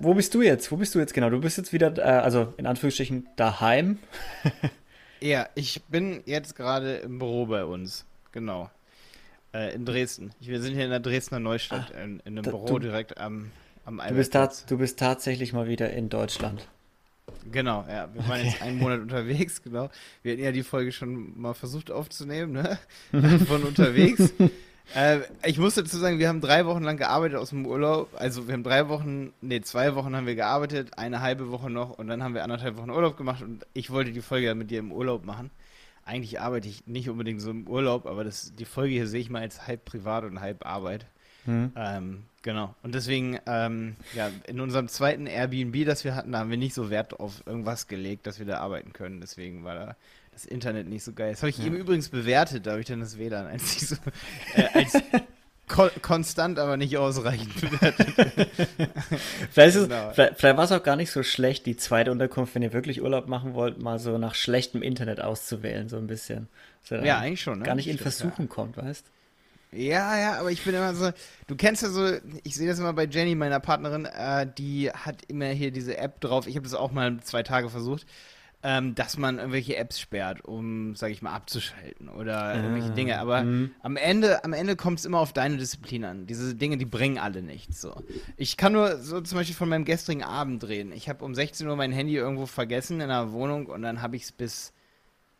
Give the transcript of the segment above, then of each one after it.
wo bist du jetzt? Wo bist du jetzt genau? Du bist jetzt wieder, äh, also in Anführungsstrichen, daheim. ja, ich bin jetzt gerade im Büro bei uns. Genau. Äh, in Dresden. Wir sind hier in der Dresdner Neustadt, ah, in, in, einem da, Büro du, direkt am, am du bist, du bist tatsächlich mal wieder in Deutschland. Genau, ja. Wir waren jetzt einen Monat unterwegs, genau. Wir hatten ja die Folge schon mal versucht aufzunehmen, ne? Von unterwegs. Äh, ich muss dazu sagen, wir haben drei Wochen lang gearbeitet aus dem Urlaub. Also wir haben drei Wochen, nee, zwei Wochen haben wir gearbeitet, eine halbe Woche noch und dann haben wir anderthalb Wochen Urlaub gemacht und ich wollte die Folge ja mit dir im Urlaub machen. Eigentlich arbeite ich nicht unbedingt so im Urlaub, aber das, die Folge hier sehe ich mal als halb privat und halb Arbeit. Mhm. Ähm, genau. Und deswegen, ähm, ja, in unserem zweiten Airbnb, das wir hatten, da haben wir nicht so Wert auf irgendwas gelegt, dass wir da arbeiten können. Deswegen war da das Internet nicht so geil. Das habe ich ja. eben übrigens bewertet, da habe ich dann das WLAN als, so, äh, als ko konstant, aber nicht ausreichend bewertet. vielleicht, genau. vielleicht, vielleicht war es auch gar nicht so schlecht, die zweite Unterkunft, wenn ihr wirklich Urlaub machen wollt, mal so nach schlechtem Internet auszuwählen, so ein bisschen. ja, eigentlich schon. Ne? Gar nicht in Versuchen ja. kommt, weißt ja, ja, aber ich bin immer so, du kennst ja so, ich sehe das immer bei Jenny, meiner Partnerin, äh, die hat immer hier diese App drauf, ich habe das auch mal zwei Tage versucht, ähm, dass man irgendwelche Apps sperrt, um, sag ich mal, abzuschalten oder ah, irgendwelche Dinge. Aber mh. am Ende, am Ende kommt es immer auf deine Disziplin an. Diese Dinge, die bringen alle nichts. So. Ich kann nur so zum Beispiel von meinem gestrigen Abend reden. Ich habe um 16 Uhr mein Handy irgendwo vergessen in der Wohnung und dann habe ich es bis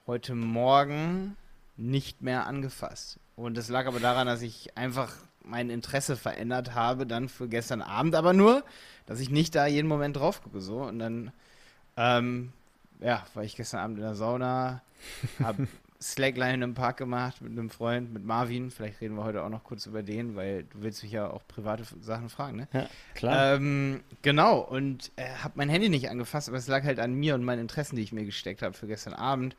heute Morgen nicht mehr angefasst. Und das lag aber daran, dass ich einfach mein Interesse verändert habe, dann für gestern Abend, aber nur, dass ich nicht da jeden Moment drauf gucke. So. Und dann ähm, ja, war ich gestern Abend in der Sauna, habe Slackline im Park gemacht mit einem Freund, mit Marvin. Vielleicht reden wir heute auch noch kurz über den, weil du willst mich ja auch private Sachen fragen, ne? Ja, klar. Ähm, genau, und äh, habe mein Handy nicht angefasst, aber es lag halt an mir und meinen Interessen, die ich mir gesteckt habe für gestern Abend.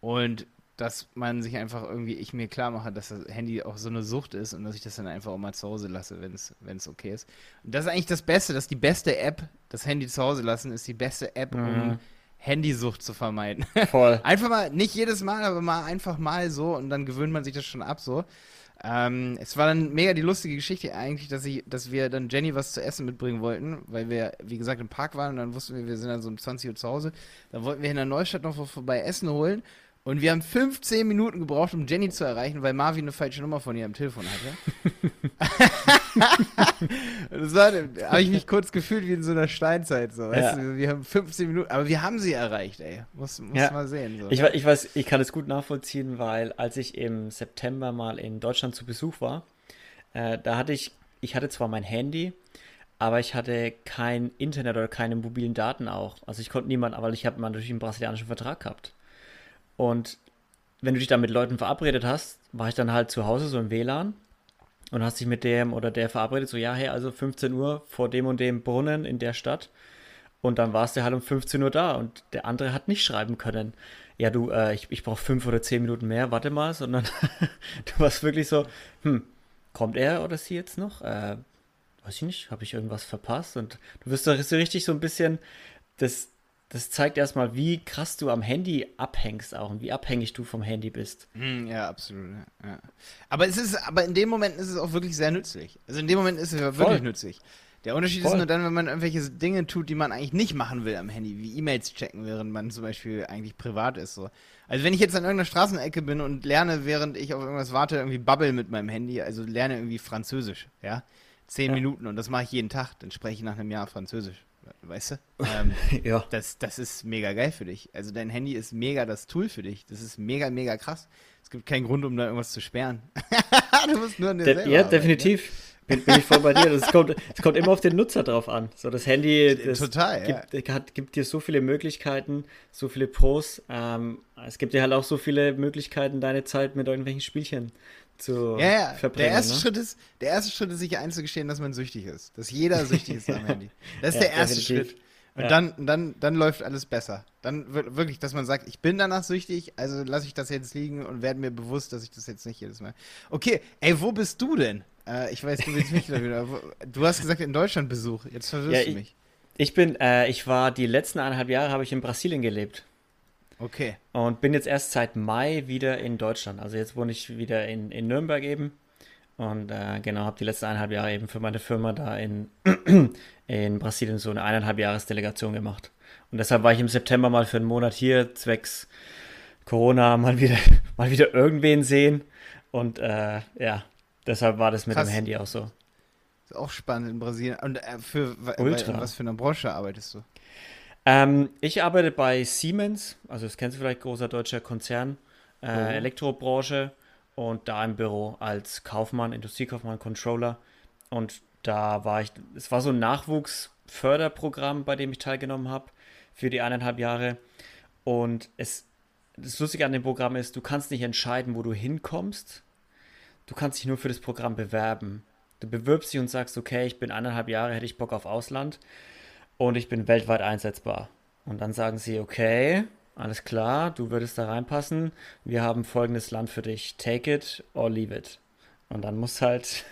Und dass man sich einfach irgendwie, ich mir klar mache, dass das Handy auch so eine Sucht ist und dass ich das dann einfach auch mal zu Hause lasse, wenn es okay ist. Und das ist eigentlich das Beste, dass die beste App, das Handy zu Hause lassen, ist die beste App, mhm. um Handysucht zu vermeiden. Voll. einfach mal, nicht jedes Mal, aber mal einfach mal so und dann gewöhnt man sich das schon ab so. Ähm, es war dann mega die lustige Geschichte eigentlich, dass ich, dass wir dann Jenny was zu essen mitbringen wollten, weil wir, wie gesagt, im Park waren und dann wussten wir, wir sind dann so um 20 Uhr zu Hause. Dann wollten wir in der Neustadt noch vorbei Essen holen und wir haben 15 Minuten gebraucht, um Jenny zu erreichen, weil Marvin eine falsche Nummer von ihr am Telefon hatte. das war, da habe ich mich kurz gefühlt wie in so einer Steinzeit. So, ja. wir haben 15 Minuten, aber wir haben sie erreicht, ey. Muss, muss ja. mal sehen. So. Ich, ich weiß, ich kann es gut nachvollziehen, weil als ich im September mal in Deutschland zu Besuch war, äh, da hatte ich, ich hatte zwar mein Handy, aber ich hatte kein Internet oder keine mobilen Daten auch. Also ich konnte niemanden, weil ich habe natürlich einen brasilianischen Vertrag gehabt. Und wenn du dich dann mit Leuten verabredet hast, war ich dann halt zu Hause so im WLAN und hast dich mit dem oder der verabredet, so ja, hey, also 15 Uhr vor dem und dem Brunnen in der Stadt. Und dann warst du halt um 15 Uhr da und der andere hat nicht schreiben können. Ja, du, äh, ich, ich brauche fünf oder zehn Minuten mehr, warte mal, sondern du warst wirklich so, hm, kommt er oder sie jetzt noch? Äh, weiß ich nicht, habe ich irgendwas verpasst? Und du wirst doch so richtig so ein bisschen das, das zeigt erstmal, wie krass du am Handy abhängst auch und wie abhängig du vom Handy bist. Hm, ja, absolut. Ja. Aber es ist, aber in dem Moment ist es auch wirklich sehr nützlich. Also in dem Moment ist es wirklich Voll. nützlich. Der Unterschied Voll. ist nur dann, wenn man irgendwelche Dinge tut, die man eigentlich nicht machen will am Handy, wie E-Mails checken, während man zum Beispiel eigentlich privat ist. So. Also wenn ich jetzt an irgendeiner Straßenecke bin und lerne, während ich auf irgendwas warte, irgendwie Bubble mit meinem Handy, also lerne irgendwie Französisch, ja, zehn ja. Minuten und das mache ich jeden Tag, dann spreche ich nach einem Jahr Französisch weißt du? Ähm, ja. Das, das ist mega geil für dich. Also dein Handy ist mega das Tool für dich. Das ist mega, mega krass. Es gibt keinen Grund, um da irgendwas zu sperren. du musst nur an dir De selber Ja, arbeiten, definitiv. Ne? Bin, bin, ich voll bei dir. Es kommt, kommt immer auf den Nutzer drauf an. So, das Handy das Total, gibt, ja. hat, gibt dir so viele Möglichkeiten, so viele Pros. Ähm, es gibt dir halt auch so viele Möglichkeiten, deine Zeit mit irgendwelchen Spielchen zu ja, ja. Der erste, ne? Schritt ist, der erste Schritt ist, sich einzugestehen, dass man süchtig ist. Dass jeder süchtig ist am Handy. Das ist ja, der erste definitiv. Schritt. Und ja. dann, dann, dann läuft alles besser. Dann wird wirklich, dass man sagt, ich bin danach süchtig, also lasse ich das jetzt liegen und werde mir bewusst, dass ich das jetzt nicht jedes Mal. Okay, ey, wo bist du denn? Äh, ich weiß, du willst mich wieder. Du hast gesagt, in Deutschland Besuch. Jetzt verwirrst ja, du mich. Ich, ich bin, äh, ich war die letzten eineinhalb Jahre habe ich in Brasilien gelebt. Okay. Und bin jetzt erst seit Mai wieder in Deutschland. Also jetzt wohne ich wieder in, in Nürnberg eben. Und äh, genau, habe die letzten eineinhalb Jahre eben für meine Firma da in, in Brasilien so eine eineinhalb Jahresdelegation gemacht. Und deshalb war ich im September mal für einen Monat hier, zwecks Corona, mal wieder, mal wieder irgendwen sehen. Und äh, ja, deshalb war das mit Krass. dem Handy auch so. Ist auch spannend in Brasilien. Und äh, für Ultra. was für eine Branche arbeitest du? Ähm, ich arbeite bei Siemens, also das kennst du vielleicht, großer deutscher Konzern, äh, oh. Elektrobranche und da im Büro als Kaufmann, Industriekaufmann, Controller. Und da war ich, es war so ein Nachwuchsförderprogramm, bei dem ich teilgenommen habe für die eineinhalb Jahre. Und es, das Lustige an dem Programm ist, du kannst nicht entscheiden, wo du hinkommst. Du kannst dich nur für das Programm bewerben. Du bewirbst dich und sagst, okay, ich bin eineinhalb Jahre, hätte ich Bock auf Ausland und ich bin weltweit einsetzbar. Und dann sagen sie, okay, alles klar, du würdest da reinpassen. Wir haben folgendes Land für dich. Take it or leave it. Und dann musst halt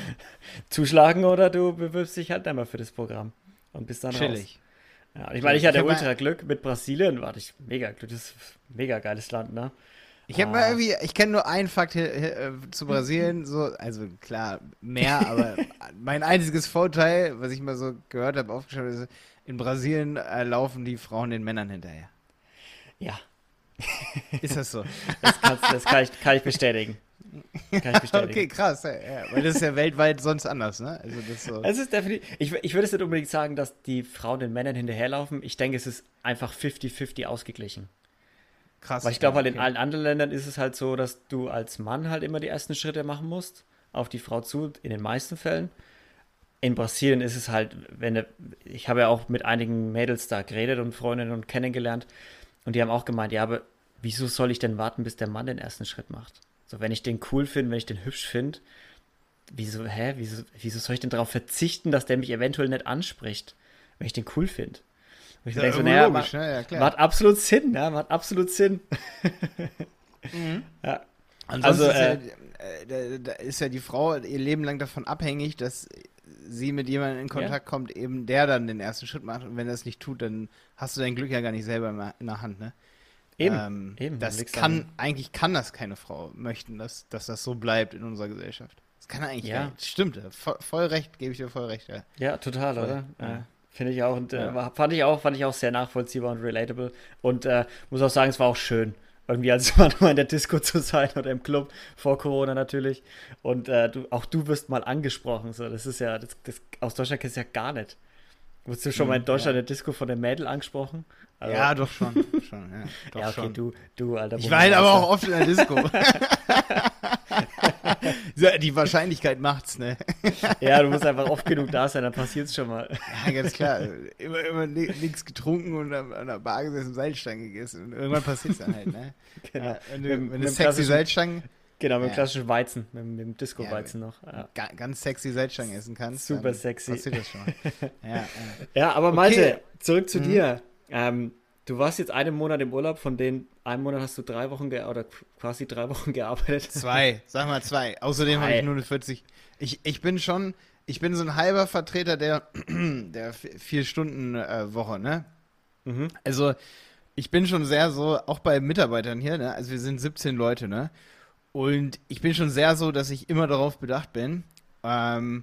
zuschlagen oder du bewirbst dich halt einmal für das Programm und bist dann Chillig. raus. Ja, ich meine, ich hatte ultra Glück mit Brasilien, war ich mega Glück, das ist ein mega geiles Land, ne? Ich habe ah. mal irgendwie, ich kenne nur einen Fakt äh, zu Brasilien, so, also klar, mehr, aber mein einziges Vorteil, was ich mal so gehört habe, aufgeschaut ist, in Brasilien äh, laufen die Frauen den Männern hinterher. Ja. Ist das so? Das, das kann, ich, kann ich bestätigen. Kann ich bestätigen. okay, krass. Ja, weil das ist ja weltweit sonst anders, ne? Also das so. Es ist definitiv. Ich, ich würde es nicht unbedingt sagen, dass die Frauen den Männern hinterherlaufen. Ich denke, es ist einfach 50-50 ausgeglichen. Krass. Weil ich glaube, halt in allen anderen Ländern ist es halt so, dass du als Mann halt immer die ersten Schritte machen musst, auf die Frau zu, in den meisten Fällen. In Brasilien ist es halt, wenn ich habe ja auch mit einigen Mädels da geredet und Freundinnen und kennengelernt und die haben auch gemeint, ja, aber wieso soll ich denn warten, bis der Mann den ersten Schritt macht? So, wenn ich den cool finde, wenn ich den hübsch finde, wieso, hä, wieso, wieso soll ich denn darauf verzichten, dass der mich eventuell nicht anspricht, wenn ich den cool finde? Und ich ja, denke so, naja, logisch, macht, ne? ja, macht absolut Sinn, ja, macht absolut Sinn. mhm. ja. Ansonsten also, ist, ja, äh, äh, da, ist ja die Frau ihr Leben lang davon abhängig, dass sie mit jemandem in Kontakt ja. kommt, eben der dann den ersten Schritt macht. Und wenn er es nicht tut, dann hast du dein Glück ja gar nicht selber in der Hand, ne? Eben, ähm, eben. Das kann, an. eigentlich kann das keine Frau möchten, dass, dass das so bleibt in unserer Gesellschaft. Das kann eigentlich ja. Nicht. Stimmt, voll, voll, recht, gebe ich dir voll recht, ja. Ja, total, voll, oder? Ja. Finde ich auch und äh, fand ich auch, fand ich auch sehr nachvollziehbar und relatable. Und äh, muss auch sagen, es war auch schön, irgendwie als manchmal in der Disco zu sein oder im Club vor Corona natürlich. Und äh, du, auch du wirst mal angesprochen. So, das ist ja, das, das aus Deutschland kennst du ja gar nicht. Wurdest du schon mal in hm, Deutschland ja. in der Disco von der Mädel angesprochen? Also, ja, doch schon. schon ja, doch ja, okay, schon. du, du, Alter. Ich war halt aber auch oft in der Disco. die Wahrscheinlichkeit macht's, ne? ja, du musst einfach oft genug da sein, dann passiert's schon mal. Ja, ganz klar. Immer, immer nichts getrunken und an der Bar gesessen, Seilstangen gegessen. Und irgendwann passiert's dann halt, ne? Genau. Ja, wenn du, mit, wenn du sexy Seilstangen. Genau, mit dem klassischen Weizen, mit, mit dem Disco-Weizen ja, noch. Ja. Ganz sexy Seilstangen essen kannst. Super sexy. Passiert das schon. ja, ja. aber Malte, okay. zurück zu mhm. dir. Ähm, Du warst jetzt einen Monat im Urlaub, von denen einen Monat hast du drei Wochen oder quasi drei Wochen gearbeitet. Zwei, sag mal zwei. Außerdem habe ich nur eine 40. Ich, ich bin schon, ich bin so ein halber Vertreter der, der vier Stunden äh, ne? Mhm. Also ich bin schon sehr so, auch bei Mitarbeitern hier, ne? Also wir sind 17 Leute, ne? Und ich bin schon sehr so, dass ich immer darauf bedacht bin, ähm,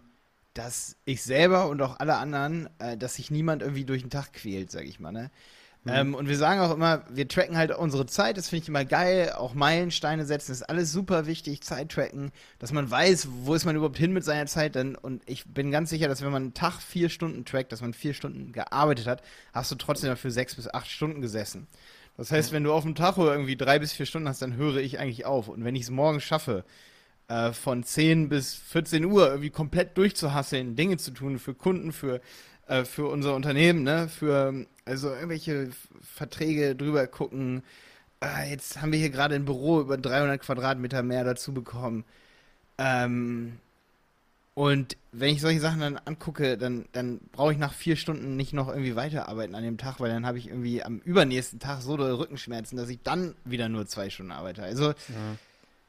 dass ich selber und auch alle anderen, äh, dass sich niemand irgendwie durch den Tag quält, sag ich mal, ne? Mhm. Ähm, und wir sagen auch immer, wir tracken halt unsere Zeit, das finde ich immer geil, auch Meilensteine setzen, das ist alles super wichtig, Zeit tracken, dass man weiß, wo ist man überhaupt hin mit seiner Zeit, denn, und ich bin ganz sicher, dass wenn man einen Tag vier Stunden trackt, dass man vier Stunden gearbeitet hat, hast du trotzdem dafür sechs bis acht Stunden gesessen. Das heißt, wenn du auf dem Tacho irgendwie drei bis vier Stunden hast, dann höre ich eigentlich auf. Und wenn ich es morgen schaffe, äh, von 10 bis 14 Uhr irgendwie komplett durchzuhasseln, Dinge zu tun für Kunden, für äh, für unser Unternehmen, ne? Für also irgendwelche Verträge drüber gucken. Äh, jetzt haben wir hier gerade ein Büro über 300 Quadratmeter mehr dazu bekommen. Ähm, und wenn ich solche Sachen dann angucke, dann, dann brauche ich nach vier Stunden nicht noch irgendwie weiterarbeiten an dem Tag, weil dann habe ich irgendwie am übernächsten Tag so doll Rückenschmerzen, dass ich dann wieder nur zwei Stunden arbeite. Also ja.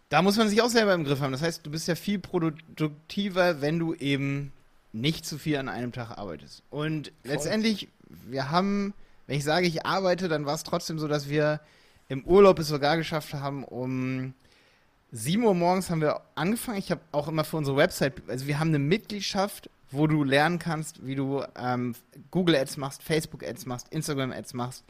da muss man sich auch selber im Griff haben. Das heißt, du bist ja viel produktiver, wenn du eben nicht zu viel an einem Tag arbeitest. Und Voll. letztendlich, wir haben, wenn ich sage, ich arbeite, dann war es trotzdem so, dass wir im Urlaub es sogar geschafft haben, um 7 Uhr morgens haben wir angefangen. Ich habe auch immer für unsere Website, also wir haben eine Mitgliedschaft, wo du lernen kannst, wie du ähm, Google Ads machst, Facebook Ads machst, Instagram Ads machst.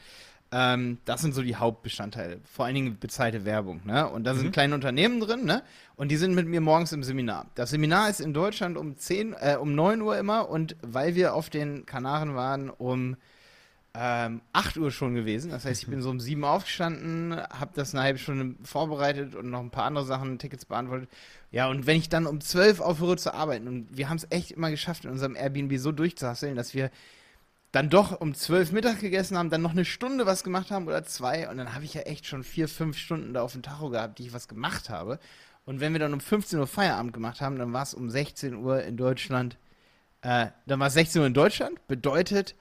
Ähm, das sind so die Hauptbestandteile. Vor allen Dingen bezahlte Werbung. Ne? Und da sind Mhm. kleine Unternehmen drin, ne? Und die sind mit mir morgens im Seminar. Das Seminar ist in Deutschland um 10, äh, um 9 Uhr immer und weil wir auf den Kanaren waren, um ähm, 8 Uhr schon gewesen. Das heißt, ich bin so um 7 aufgestanden, habe das eine halbe Stunde vorbereitet und noch ein paar andere Sachen, Tickets beantwortet. Ja, und wenn ich dann um 12 aufhöre zu arbeiten, und wir haben es echt immer geschafft, in unserem Airbnb so durchzuhasseln, dass wir dann doch um 12 Mittag gegessen haben, dann noch eine Stunde was gemacht haben oder zwei und dann habe ich ja echt schon vier, fünf Stunden da auf dem Tacho gehabt, die ich was gemacht habe. Und wenn wir dann um 15 Uhr Feierabend gemacht haben, dann war es um 16 Uhr in Deutschland. Äh, dann war es 16 Uhr in Deutschland, bedeutet,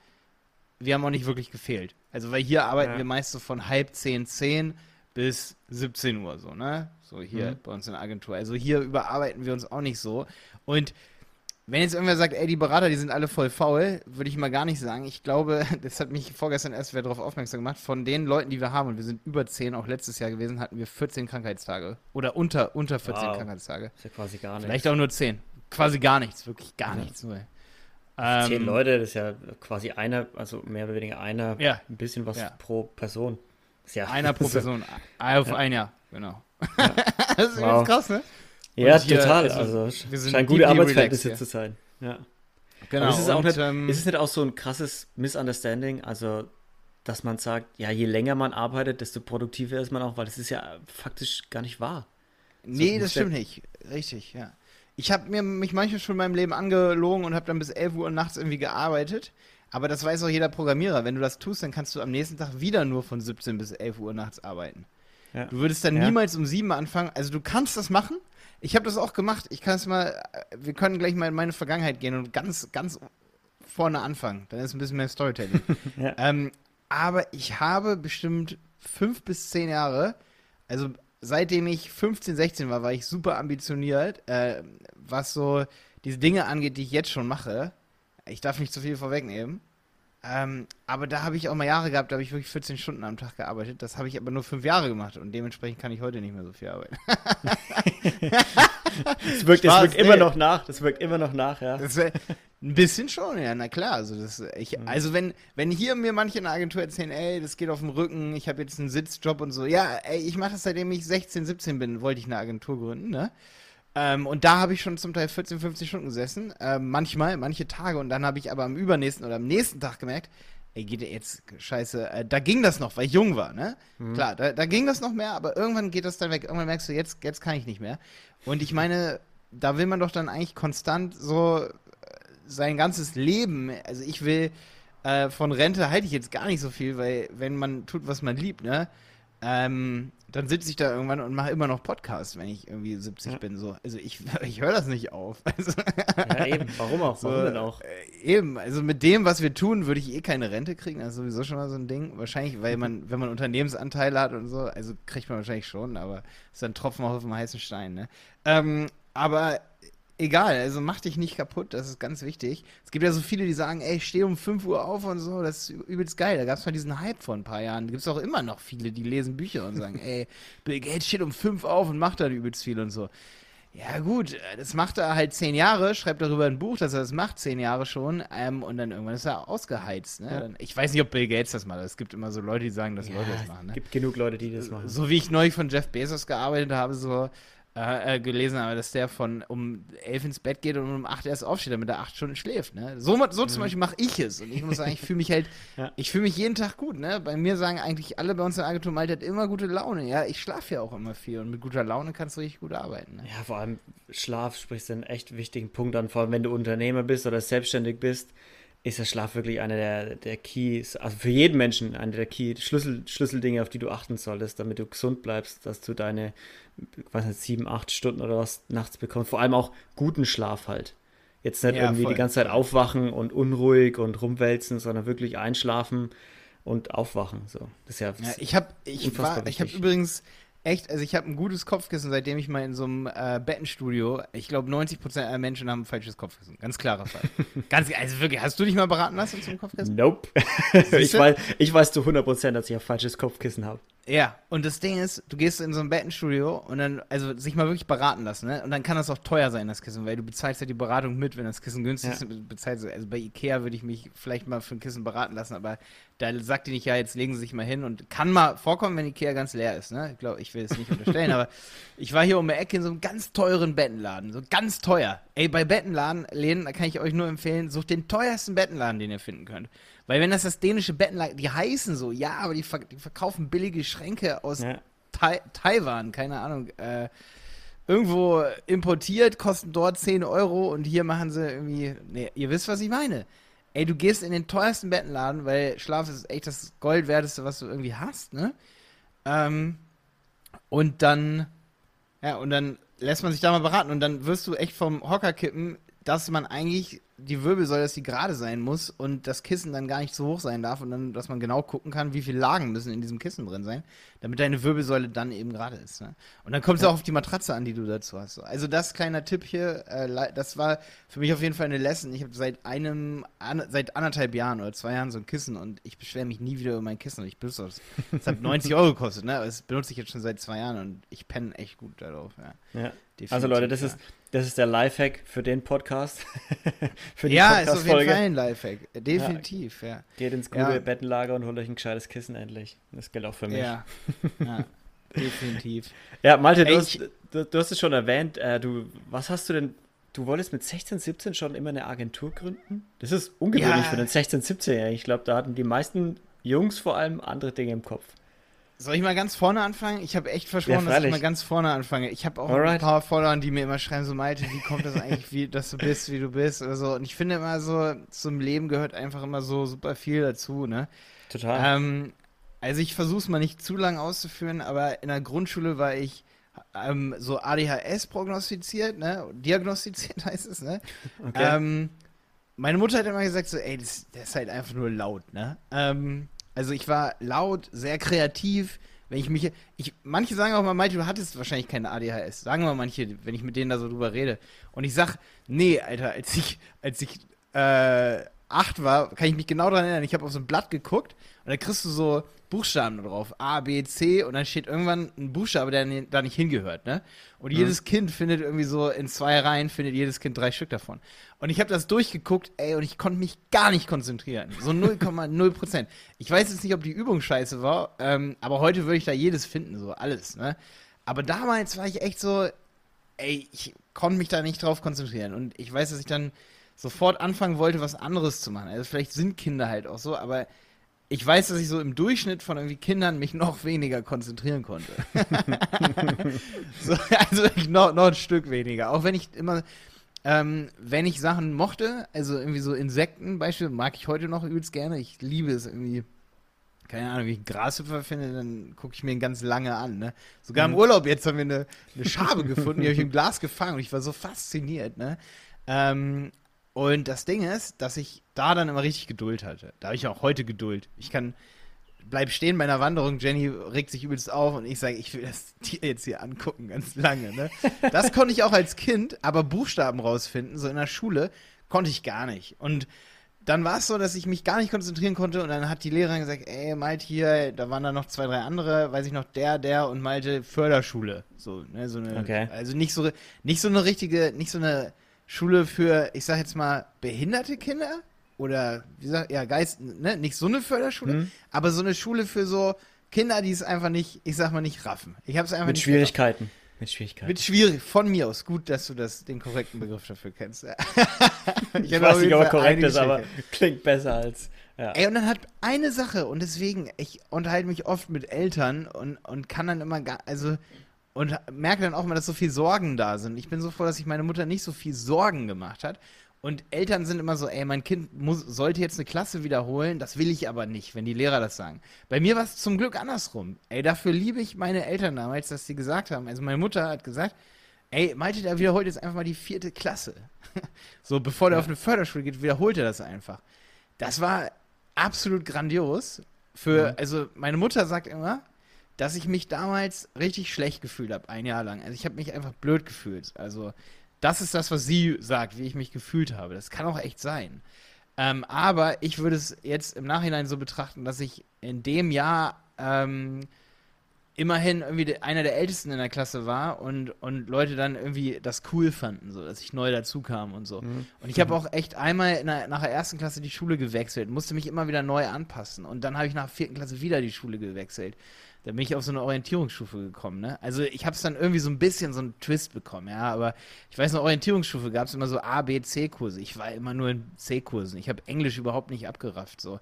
wir haben auch nicht wirklich gefehlt. Also, weil hier arbeiten Ja. wir meist so von halb zehn, zehn bis 17 Uhr so, ne? So hier Mhm. bei uns in der Agentur. Also hier überarbeiten wir uns auch nicht so. Und wenn jetzt irgendwer sagt, ey, die Berater, die sind alle voll faul, würde ich mal gar nicht sagen. Ich glaube, das hat mich vorgestern erst wer darauf aufmerksam gemacht, von den Leuten, die wir haben, und wir sind über 10, auch letztes Jahr gewesen, hatten wir 14 Krankheitstage. Oder unter, unter 14 Wow. Krankheitstage. Ist ja quasi gar nicht. Vielleicht auch nur 10. Quasi gar nichts, wirklich gar Ja. nichts. Nur. Zehn Ähm, Leute, das ist ja quasi einer, also mehr oder weniger einer, Ja. ein bisschen was Ja. pro Person. Ist ja, Einer pro Person. Auf Ja. ein Jahr, genau. das ist Wow. krass, ne? Ja, hier, total. also, Also, wir sind scheinen gute Arbeitsverhältnisse zu sein. Ja. Genau. Aber ist es, auch und, nicht, ähm, ist es nicht auch so ein krasses Misunderstanding? Also, dass man sagt, ja, je länger man arbeitet, desto produktiver ist man auch, weil das ist ja faktisch gar nicht wahr. Nee, muss das stimmt nicht. Richtig, ja. Ich habe mir mich manchmal schon in meinem Leben angelogen und habe dann bis 11 Uhr nachts irgendwie gearbeitet. Aber das weiß auch jeder Programmierer. Wenn du das tust, dann kannst du am nächsten Tag wieder nur von 17 bis 11 Uhr nachts arbeiten. Ja. Du würdest dann Ja. niemals um 7 anfangen. Also du kannst das machen. Ich habe das auch gemacht. Ich kann es mal, äh, wir können gleich mal in meine Vergangenheit gehen und ganz, ganz vorne anfangen. Dann ist ein bisschen mehr Storytelling. Ja. ähm, aber ich habe bestimmt fünf bis zehn Jahre, also seitdem ich 15, 16 war, war ich super ambitioniert, äh, was so diese Dinge angeht, die ich jetzt schon mache. Ich darf nicht zu viel vorwegnehmen. Ähm, aber da habe ich auch mal Jahre gehabt, da habe ich wirklich 14 Stunden am Tag gearbeitet. Das habe ich aber nur fünf Jahre gemacht und dementsprechend kann ich heute nicht mehr so viel arbeiten. Es wirkt, Spaß, es wirkt immer noch nach. Das wirkt immer noch nach, ja. Das wär, ein bisschen schon, ja, na klar. Also, das, ich, Mhm. also wenn, wenn hier mir manche in der Agentur erzählen, ey, das geht auf den Rücken, ich habe jetzt einen Sitzjob und so. Ja, ey, ich mache das seitdem ich 16, 17 bin, wollte ich eine Agentur gründen, ne? Ähm, und da habe ich schon zum Teil 14, 15 Stunden gesessen. Ähm, manchmal, manche Tage. Und dann habe ich aber am übernächsten oder am nächsten Tag gemerkt, ey, geht jetzt scheiße. Äh, da ging das noch, weil ich jung war, ne? Klar, da, da ging das noch mehr, aber irgendwann geht das dann weg. Irgendwann merkst du, jetzt, jetzt kann ich nicht mehr. Und ich meine, da will man doch dann eigentlich konstant so äh, sein ganzes Leben, also ich will äh, von Rente halte ich jetzt gar nicht so viel, weil wenn man tut, was man liebt, ne, ähm, dann sitze ich da irgendwann und mache immer noch Podcasts, wenn ich irgendwie 70 Ja. bin. So. Also ich, ich höre das nicht auf. Also, Ja, eben. Warum auch? so, Warum denn auch? Äh, eben, also mit dem, was wir tun, würde ich eh keine Rente kriegen. Das ist sowieso schon mal so ein Ding. Wahrscheinlich, weil man, wenn man Unternehmensanteile hat und so, also kriegt man wahrscheinlich schon, aber ist dann ein Tropfen auf dem heißen Stein, ne? Ähm, aber egal, also mach dich nicht kaputt, das ist ganz wichtig. Es gibt ja so viele, die sagen, ey, ich stehe um 5 Uhr auf und so, das ist übelst geil. Da gab es mal diesen Hype vor ein paar Jahren. Gibt es auch immer noch viele, die lesen Bücher und sagen, ey, Bill Gates steht um 5 auf und macht dann übelst viel und so. Ja, gut, das macht er halt zehn Jahre, schreibt darüber ein Buch, dass er das macht, zehn Jahre schon, ähm, und dann irgendwann ist er ausgeheizt. Ne? Ja. Ich weiß nicht, ob Bill Gates das macht. Es gibt immer so Leute, die sagen, dass Leute das machen. Ne? gibt genug Leute, die das machen. So wie ich neulich von Jeff Bezos gearbeitet habe, so äh, äh, gelesen habe, dass der von um elf ins Bett geht und um acht erst aufsteht, damit er acht Stunden schläft. Ne? So, so zum Beispiel mache ich es. Und ich muss sagen, ich fühle mich halt, Ja. ich fühle mich jeden Tag gut. Ne? Bei mir sagen eigentlich alle bei uns in der Agentur, Malte hat immer gute Laune. Ja, ich schlafe ja auch immer viel und mit guter Laune kannst du richtig gut arbeiten. Ne? Ja, vor allem Schlaf sprichst du einen echt wichtigen Punkt an. Vor allem, wenn du Unternehmer bist oder selbstständig bist, ist der Schlaf wirklich einer der, der Keys, also für jeden Menschen einer der Key Schlüssel, Schlüsseldinge, auf die du achten solltest, damit du gesund bleibst, dass du deine, was nicht, sieben, acht Stunden oder was nachts bekommst. Vor allem auch guten Schlaf halt. Jetzt nicht Ja, irgendwie voll. die ganze Zeit aufwachen und unruhig und rumwälzen, sondern wirklich einschlafen und aufwachen. So. Das ist ja, Ja, ich habe ich war, ich habe übrigens echt, also ich habe ein gutes Kopfkissen, seitdem ich mal in so einem äh, Bettenstudio, ich glaube 90% aller Menschen haben ein falsches Kopfkissen. Ganz klarer Fall. Ganz, also wirklich, hast du dich mal beraten lassen zum Kopfkissen? Nope. ich, weiß, ich weiß zu 100%, dass ich ein falsches Kopfkissen habe. Ja, und das Ding ist, du gehst in so ein Bettenstudio und dann, also sich mal wirklich beraten lassen, ne? Und dann kann das auch teuer sein, das Kissen, weil du bezahlst ja die Beratung mit, wenn das Kissen günstig Ja. ist, bezahlst also bei Ikea würde ich mich vielleicht mal für ein Kissen beraten lassen, aber da sagt die nicht, ja, jetzt legen sie sich mal hin und kann mal vorkommen, wenn Ikea ganz leer ist, ne? Ich glaube, ich will es nicht unterstellen, aber ich war hier um die Ecke in so einem ganz teuren Bettenladen, so ganz teuer. Ey, bei Bettenladen, Läden, da kann ich euch nur empfehlen, sucht den teuersten Bettenladen, den ihr finden könnt. Weil wenn das das dänische Bettenladen, die heißen so, ja, aber die, die verkaufen billige Schränke aus Ja. Tai Taiwan, keine Ahnung, äh, irgendwo importiert, kosten dort 10 Euro und hier machen sie irgendwie, nee, ihr wisst, was ich meine. Ey, du gehst in den teuersten Bettenladen, weil Schlaf ist echt das Goldwerteste, was du irgendwie hast, ne? Ähm, und dann, ja, und dann lässt man sich da mal beraten und dann wirst du echt vom Hocker kippen, dass man eigentlich die Wirbelsäule, dass die gerade sein muss und das Kissen dann gar nicht zu hoch sein darf und dann, dass man genau gucken kann, wie viele Lagen müssen in diesem Kissen drin sein, damit deine Wirbelsäule dann eben gerade ist. Ne? Und dann kommt es Ja. auch auf die Matratze an, die du dazu hast. So. Also das kleiner Tipp hier, äh, das war für mich auf jeden Fall eine Lesson. Ich habe seit einem, an, seit anderthalb Jahren oder zwei Jahren so ein Kissen und ich beschwere mich nie wieder über mein Kissen und ich benutze das. Es hat 90 Euro gekostet, ne? Aber das benutze ich jetzt schon seit zwei Jahren und ich penne echt gut darauf. Ja. Ja. Definitiv, Also Leute, das ja. ist, das ist der Lifehack für den Podcast. für die Ja, ist auf jeden. Fall ein Lifehack. Ja. Definitiv, ja. Geht ins gute Ja. Bettenlager und holt euch ein gescheites Kissen endlich. Das gilt auch für mich. Ja. ja. Definitiv. Ja, Malte, du, hast, du, du hast es schon erwähnt. Äh, du, was hast du denn? Du wolltest mit 16, 17 schon immer eine Agentur gründen? Das ist ungewöhnlich Ja. für einen 16, 17-Jährigen. Ich glaube, da hatten die meisten Jungs vor allem andere Dinge im Kopf. Soll ich mal ganz vorne anfangen? Ich habe echt versprochen, Ja, dass ich mal ganz vorne anfange. Ich habe auch ein Alright. paar Follower, die mir immer schreiben, so Malte, wie kommt das eigentlich, wie, dass du bist, wie du bist oder so. Und ich finde immer so, zum Leben gehört einfach immer so super viel dazu, ne? Total. Ähm, also ich versuche es mal nicht zu lang auszuführen, aber in der Grundschule war ich ähm, so ADHS prognostiziert, ne? Diagnostiziert heißt es, ne? okay. Ähm, meine Mutter hat immer gesagt so, ey, das, der ist halt einfach nur laut, ne? Ähm, also ich war laut, sehr kreativ. Wenn ich mich, ich, manche sagen auch mal, Malte, du hattest wahrscheinlich keine ADHS. Sagen mal manche, wenn ich mit denen da so drüber rede. Und ich sag, nee, Alter, als ich, als ich äh, acht war, kann ich mich genau daran erinnern. Ich habe auf so ein Blatt geguckt und da kriegst du so Buchstaben drauf. A, B, C und dann steht irgendwann ein Buchstabe, der da nicht hingehört, ne? Und Mhm. jedes Kind findet irgendwie so in zwei Reihen, findet jedes Kind drei Stück davon. Und ich habe das durchgeguckt, ey, und ich konnte mich gar nicht konzentrieren. So 0,0 Prozent. Ich weiß jetzt nicht, ob die Übung scheiße war, ähm, aber heute würde ich da jedes finden, so alles, ne? Aber damals war ich echt so, ey, ich konnte mich da nicht drauf konzentrieren. Und ich weiß, dass ich dann sofort anfangen wollte, was anderes zu machen. Also vielleicht sind Kinder halt auch so, aber ich weiß, dass ich so im Durchschnitt von irgendwie Kindern mich noch weniger konzentrieren konnte. so, also noch, noch ein Stück weniger. Auch wenn ich immer, ähm, wenn ich Sachen mochte, also irgendwie so Insekten beispielsweise, mag ich heute noch übelst gerne. Ich liebe es irgendwie. Keine Ahnung, wie ich einen Grashüpfer finde, dann gucke ich mir ihn ganz lange an. Ne? Sogar im Mhm. Urlaub jetzt haben wir eine, eine Schabe gefunden, die habe ich im Glas gefangen und ich war so fasziniert. Ne? Ähm, und das Ding ist, dass ich da dann immer richtig Geduld hatte. Da habe ich auch heute Geduld. Ich kann, bleib stehen bei einer Wanderung, Jenny regt sich übelst auf und ich sage, ich will das Tier jetzt hier angucken, ganz lange. Ne? Das konnte ich auch als Kind, aber Buchstaben rausfinden, so in der Schule, konnte ich gar nicht. Und dann war es so, dass ich mich gar nicht konzentrieren konnte und dann hat die Lehrerin gesagt, ey, Malte hier, da waren da noch zwei, drei andere, weiß ich noch, der, der und Malte Förderschule. So, ne, so eine, Okay. also nicht so, nicht so eine richtige, nicht so eine Schule für, ich sag jetzt mal, behinderte Kinder oder, wie sag, ja, Geist, ne, nicht so eine Förderschule, Mhm. aber so eine Schule für so Kinder, die es einfach nicht, ich sag mal, nicht raffen. Ich hab's einfach Mit nicht Schwierigkeiten. Mit Schwierigkeiten. mit schwierig, von mir aus. Gut, dass du das, den korrekten Begriff dafür kennst. ich hatte weiß nicht, ob er korrekt ist, aber klingt besser als. Ja. Ey, und dann hat eine Sache, und deswegen, ich unterhalte mich oft mit Eltern und, und kann dann immer gar, also, und merke dann auch mal, dass so viel Sorgen da sind. Ich bin so froh, dass sich meine Mutter nicht so viel Sorgen gemacht hat. Und Eltern sind immer so, ey, mein Kind muss, sollte jetzt eine Klasse wiederholen, das will ich aber nicht, wenn die Lehrer das sagen. Bei mir war es zum Glück andersrum. Ey, dafür liebe ich meine Eltern damals, dass sie gesagt haben. Also meine Mutter hat gesagt, ey, Malte, der wiederholt jetzt einfach mal die vierte Klasse. so, bevor der auf eine Förderschule geht, wiederholt er das einfach. Das war absolut grandios. Für, Mhm. also meine Mutter sagt immer, dass ich mich damals richtig schlecht gefühlt habe, ein Jahr lang. Also ich habe mich einfach blöd gefühlt. Also das ist das, was sie sagt, wie ich mich gefühlt habe. Das kann auch echt sein. Ähm, aber ich würde es jetzt im Nachhinein so betrachten, dass ich in dem Jahr ähm, immerhin irgendwie einer der Ältesten in der Klasse war und, und Leute dann irgendwie das cool fanden, so dass ich neu dazu kam und so. Mhm. Und ich habe auch echt einmal der, nach der ersten Klasse die Schule gewechselt, musste mich immer wieder neu anpassen. Und dann habe ich nach der vierten Klasse wieder die Schule gewechselt. Da bin ich auf so eine Orientierungsstufe gekommen, ne? Also ich habe es dann irgendwie so ein bisschen so einen Twist bekommen, ja. Aber ich weiß noch, Orientierungsstufe gab es immer so A, B, C-Kurse. Ich war immer nur in C-Kursen. Ich habe Englisch überhaupt nicht abgerafft, so.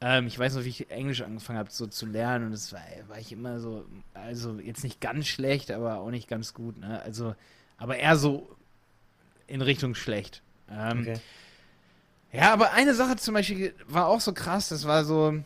Ähm, ich weiß noch, wie ich Englisch angefangen habe so zu lernen und das war, war ich immer so, also jetzt nicht ganz schlecht, aber auch nicht ganz gut, ne? Also, aber eher so in Richtung schlecht. Ähm, okay. Ja, aber eine Sache zum Beispiel war auch so krass, das war so,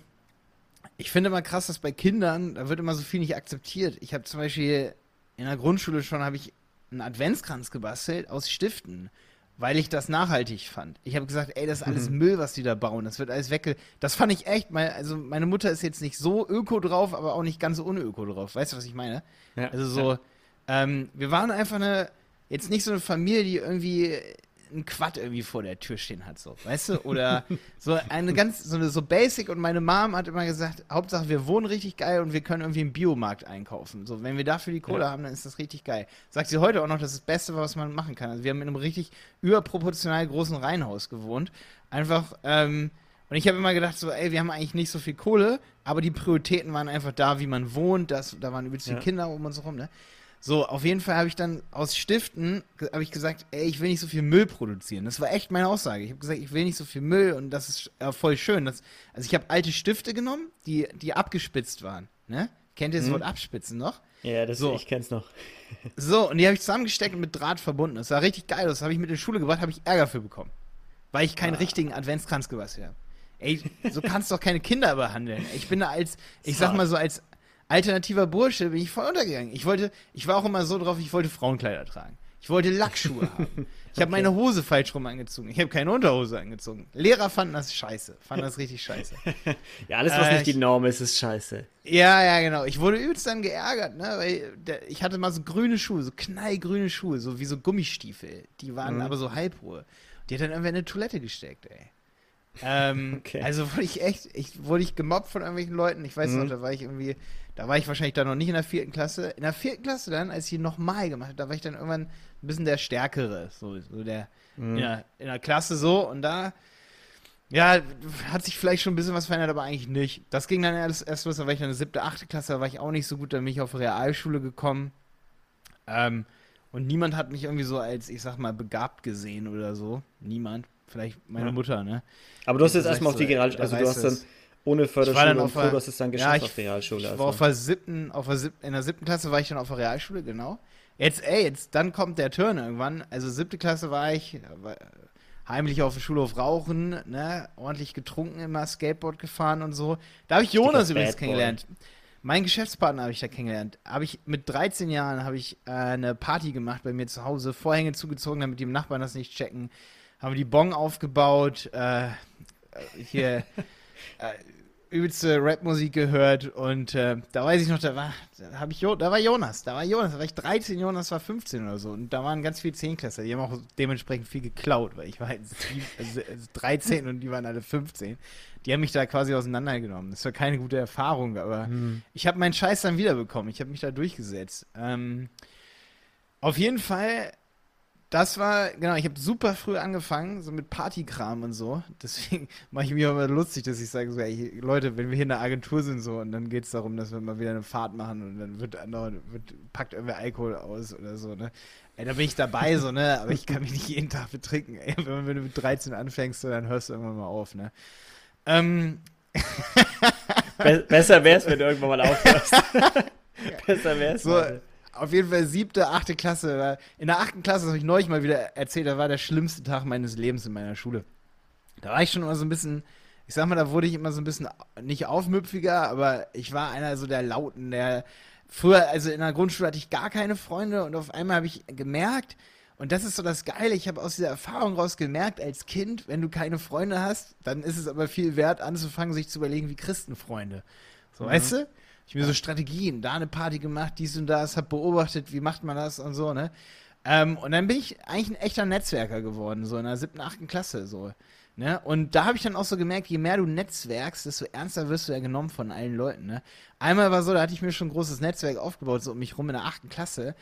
ich finde immer krass, dass bei Kindern, da wird immer so viel nicht akzeptiert. Ich habe zum Beispiel in der Grundschule schon, habe ich einen Adventskranz gebastelt aus Stiften weil ich das nachhaltig fand. Ich habe gesagt, ey, das ist alles mhm. Müll, was die da bauen. Das wird alles wegge... Das fand ich echt, mein, also meine Mutter ist jetzt nicht so öko drauf, aber auch nicht ganz so unöko drauf. Weißt du, was ich meine? Ja, also so, ja. ähm, wir waren einfach eine, jetzt nicht so eine Familie, die irgendwie ein Quad irgendwie vor der Tür stehen hat, so, weißt du? Oder so eine ganz, so eine so basic und meine Mom hat immer gesagt, Hauptsache wir wohnen richtig geil und wir können irgendwie im Biomarkt einkaufen. So, wenn wir dafür die Kohle ja. haben, dann ist das richtig geil. Sagt sie heute auch noch, das ist das Beste, was man machen kann. Also wir haben in einem richtig überproportional großen Reihenhaus gewohnt. Einfach, ähm, und ich habe immer gedacht, so, ey, wir haben eigentlich nicht so viel Kohle, aber die Prioritäten waren einfach da, wie man wohnt, das, da waren übelst viele ja. Kinder um uns herum, ne? So, auf jeden Fall habe ich dann aus Stiften habe ich gesagt, ey, ich will nicht so viel Müll produzieren. Das war echt meine Aussage. Ich habe gesagt, ich will nicht so viel Müll und das ist äh, voll schön. Das, also ich habe alte Stifte genommen, die, die abgespitzt waren. Ne? Kennt ihr das mhm. Wort abspitzen noch? Ja, das so. ich kenn's noch. so, und die habe ich zusammengesteckt und mit Draht verbunden. Das war richtig geil. Das habe ich mit in die Schule gebracht, habe ich Ärger für bekommen. Weil ich keinen ah. richtigen Adventskranz gebastelt habe. Ey, so kannst du doch keine Kinder behandeln. Ich bin da als, ich sag mal so, als alternativer Bursche bin ich voll untergegangen. Ich wollte, ich war auch immer so drauf, ich wollte Frauenkleider tragen. Ich wollte Lackschuhe haben. Ich habe okay. meine Hose falsch rum angezogen. Ich habe keine Unterhose angezogen. Lehrer fanden das scheiße. Fanden das richtig scheiße. ja, alles, was äh, nicht die Norm ist, ist scheiße. Ja, ja, genau. Ich wurde übelst dann geärgert, ne? Weil der, ich hatte mal so grüne Schuhe, so knallgrüne Schuhe, so wie so Gummistiefel. Die waren mhm. aber so halbhohe. Die hat dann irgendwer in eine Toilette gesteckt, ey. Ähm, okay. Also wurde ich echt, ich wurde ich gemobbt von irgendwelchen Leuten. Ich weiß mhm. noch, da war ich irgendwie da war ich wahrscheinlich dann noch nicht in der vierten Klasse. In der vierten Klasse dann, als ich ihn nochmal gemacht habe, da war ich dann irgendwann ein bisschen der Stärkere. So, so der, mhm. in, der, in der Klasse so. Und da, ja, hat sich vielleicht schon ein bisschen was verändert, aber eigentlich nicht. Das ging dann erst, erst los, da war ich dann in der siebte, achte Klasse, da war ich auch nicht so gut, da bin ich auf Realschule gekommen. Ähm, und niemand hat mich irgendwie so als, ich sag mal, begabt gesehen oder so. Niemand. Vielleicht meine ja. Mutter, ne? Aber du hast jetzt erstmal auf die Realschule, also du hast dann ohne Förderschule und Co., das ist dann geschafft ja, auf der Realschule. Ich also. war auf der siebten, auf der siebten, in der siebten Klasse war ich dann auf der Realschule, genau. Jetzt, ey, jetzt, dann kommt der Turn irgendwann. Also siebte Klasse war ich war heimlich auf dem Schulhof rauchen, ne, ordentlich getrunken immer, Skateboard gefahren und so. Da habe ich Jonas übrigens kennengelernt. Mein Geschäftspartner habe ich da kennengelernt. Habe ich mit 13 Jahren habe ich äh, eine Party gemacht bei mir zu Hause, Vorhänge zugezogen, damit die Nachbarn das nicht checken. Haben die Bong aufgebaut, äh, hier äh, übelste Rapmusik gehört und äh, da weiß ich noch, da war, da habe ich, jo da war Jonas, da war Jonas, da war ich 13, Jonas war 15 oder so und da waren ganz viele Zehnklässler, die haben auch dementsprechend viel geklaut, weil ich war jetzt 13 also und die waren alle 15. Die haben mich da quasi auseinandergenommen. Das war keine gute Erfahrung, aber mhm. ich habe meinen Scheiß dann wiederbekommen. Ich habe mich da durchgesetzt. Ähm, auf jeden Fall das war, genau, ich habe super früh angefangen, so mit Partykram und so. Deswegen mache ich mich auch immer lustig, dass ich sage, so, ey, Leute, wenn wir hier in der Agentur sind so und dann geht es darum, dass wir mal wieder eine Fahrt machen und dann wird, wird packt irgendwer Alkohol aus oder so, ne? Ey, da bin ich dabei, so, ne? Aber ich kann mich nicht jeden Tag betrinken, ey. Wenn, wenn du mit 13 anfängst, so, dann hörst du irgendwann mal auf, ne? Ähm. Be besser wär's, wenn du irgendwann mal aufhörst. besser wär's. So, mal auf jeden Fall siebte, achte Klasse. In der achten Klasse, das habe ich neulich mal wieder erzählt, da war der schlimmste Tag meines Lebens in meiner Schule. Da war ich schon immer so ein bisschen, ich sag mal, da wurde ich immer so ein bisschen nicht aufmüpfiger, aber ich war einer so der Lauten, der früher, also in der Grundschule hatte ich gar keine Freunde und auf einmal habe ich gemerkt, und das ist so das Geile, ich habe aus dieser Erfahrung raus gemerkt, als Kind, wenn du keine Freunde hast, dann ist es aber viel wert, anzufangen, sich zu überlegen, wie Christenfreunde. So, mhm. weißt du? Ich mir so Strategien, da eine Party gemacht, dies und das, hab beobachtet, wie macht man das und so, ne? Ähm, und dann bin ich eigentlich ein echter Netzwerker geworden, so in der siebten, achten Klasse, so. Ne? Und da habe ich dann auch so gemerkt, je mehr du netzwerkst, desto ernster wirst du ja genommen von allen Leuten. Ne? Einmal war so, da hatte ich mir schon ein großes Netzwerk aufgebaut, so um mich rum in der achten Klasse.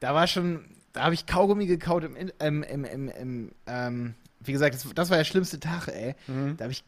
Da war schon, da habe ich Kaugummi gekaut im, im, im, im, im ähm, wie gesagt, das, das, war der schlimmste Tag, ey. Mhm. Da habe ich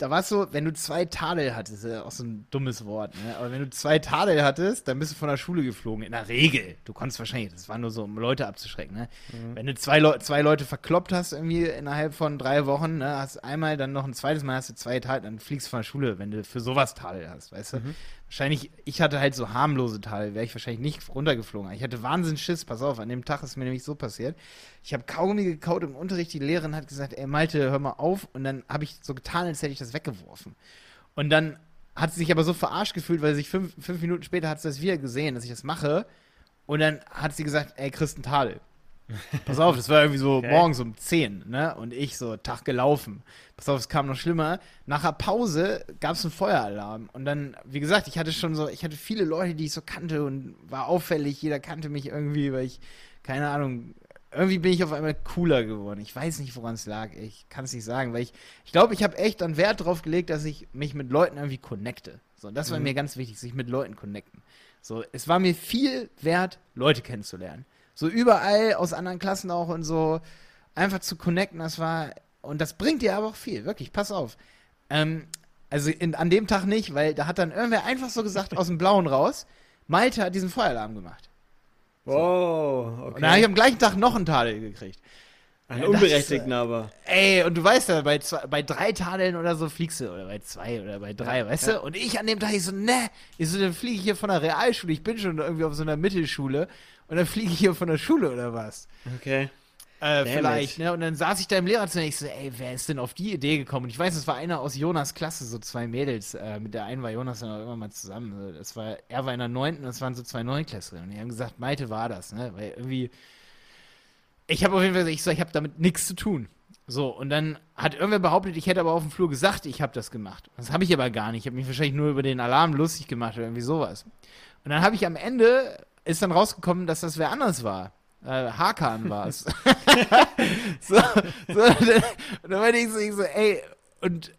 da war es so, wenn du zwei Tadel hattest, ist ja auch so ein dummes Wort, ne? aber wenn du zwei Tadel hattest, dann bist du von der Schule geflogen. In der Regel. Du konntest wahrscheinlich, das war nur so, um Leute abzuschrecken. Ne? Mhm. Wenn du zwei, Le zwei Leute verkloppt hast, irgendwie innerhalb von drei Wochen, ne? hast einmal, dann noch ein zweites Mal hast du zwei Tadel, dann fliegst du von der Schule, wenn du für sowas Tadel hast, weißt du? Mhm. Wahrscheinlich, ich hatte halt so harmlose Tadel, wäre ich wahrscheinlich nicht runtergeflogen. Ich hatte Wahnsinns Schiss, pass auf, an dem Tag ist mir nämlich so passiert. Ich habe Kaugummi gekaut im Unterricht, die Lehrerin hat gesagt, ey Malte, hör mal auf. Und dann habe ich so getan, als hätte ich das weggeworfen. Und dann hat sie sich aber so verarscht gefühlt, weil sich fünf, fünf Minuten später hat sie das wieder gesehen, dass ich das mache. Und dann hat sie gesagt, ey, Christen Tadel. Pass auf, das war irgendwie so okay. morgens um 10, ne? Und ich so, Tag gelaufen. Pass auf, es kam noch schlimmer. Nach der Pause gab es einen Feueralarm. Und dann, wie gesagt, ich hatte schon so, ich hatte viele Leute, die ich so kannte und war auffällig. Jeder kannte mich irgendwie, weil ich, keine Ahnung, irgendwie bin ich auf einmal cooler geworden. Ich weiß nicht, woran es lag. Ich kann es nicht sagen, weil ich, ich glaube, ich habe echt dann Wert drauf gelegt, dass ich mich mit Leuten irgendwie connecte. So, das war mhm. mir ganz wichtig, sich mit Leuten connecten. So, es war mir viel wert, Leute kennenzulernen. So überall aus anderen Klassen auch und so einfach zu connecten, das war, und das bringt dir aber auch viel, wirklich, pass auf. Ähm, also in, an dem Tag nicht, weil da hat dann irgendwer einfach so gesagt aus dem Blauen raus, Malte hat diesen Feueralarm gemacht. Wow, okay. Und dann habe ich am gleichen Tag noch einen Tadel gekriegt. Einen unberechtigten aber. Ey, und du weißt ja, bei, zwei, bei drei Tadeln oder so fliegst du, oder bei zwei oder bei drei, ja, weißt ja. du? Und ich an dem Tag, ich so, ne, ich so, dann fliege ich hier von der Realschule, ich bin schon irgendwie auf so einer Mittelschule und dann fliege ich hier von der Schule oder was? Okay. Äh, vielleicht, ne? Und dann saß ich da im Lehrerzimmer und ich so, ey, wer ist denn auf die Idee gekommen? Und ich weiß, es war einer aus Jonas Klasse, so zwei Mädels. Äh, mit der einen war Jonas dann auch immer mal zusammen. Das war, er war in der neunten, das waren so zwei Neunklässerinnen. Und die haben gesagt, Maite war das, ne? Weil irgendwie ich habe auf jeden Fall gesagt, ich, so, ich habe damit nichts zu tun. So, und dann hat irgendwer behauptet, ich hätte aber auf dem Flur gesagt, ich habe das gemacht. Das habe ich aber gar nicht. Ich habe mich wahrscheinlich nur über den Alarm lustig gemacht oder irgendwie sowas. Und dann habe ich am Ende, ist dann rausgekommen, dass das wer anders war. Äh, Hakan war es. so, so, und dann meinte ich so, ich so, ey, und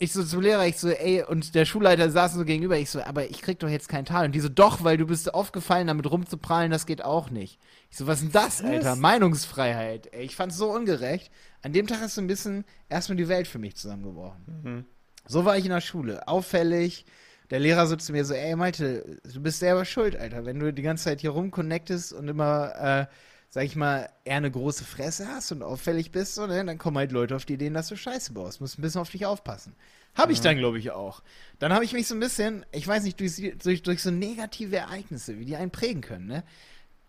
ich so zum Lehrer, ich so, ey, und der Schulleiter saß so gegenüber, ich so, aber ich krieg doch jetzt keinen Tal. Und die so, doch, weil du bist aufgefallen, damit rumzuprallen, das geht auch nicht. Ich so, was ist denn das, Alter? Was? Meinungsfreiheit. Ey, ich fand's so ungerecht. An dem Tag ist so ein bisschen erstmal die Welt für mich zusammengebrochen. Mhm. So war ich in der Schule. Auffällig. Der Lehrer so zu mir so, ey, Malte, du bist selber schuld, Alter. Wenn du die ganze Zeit hier rumconnectest und immer, äh, sag ich mal, eher eine große Fresse hast und auffällig bist, so, ne, dann kommen halt Leute auf die Ideen, dass du Scheiße baust. Musst ein bisschen auf dich aufpassen. Habe ich mhm. dann, glaube ich, auch. Dann habe ich mich so ein bisschen, ich weiß nicht, durch, durch, durch so negative Ereignisse, wie die einen prägen können, ne?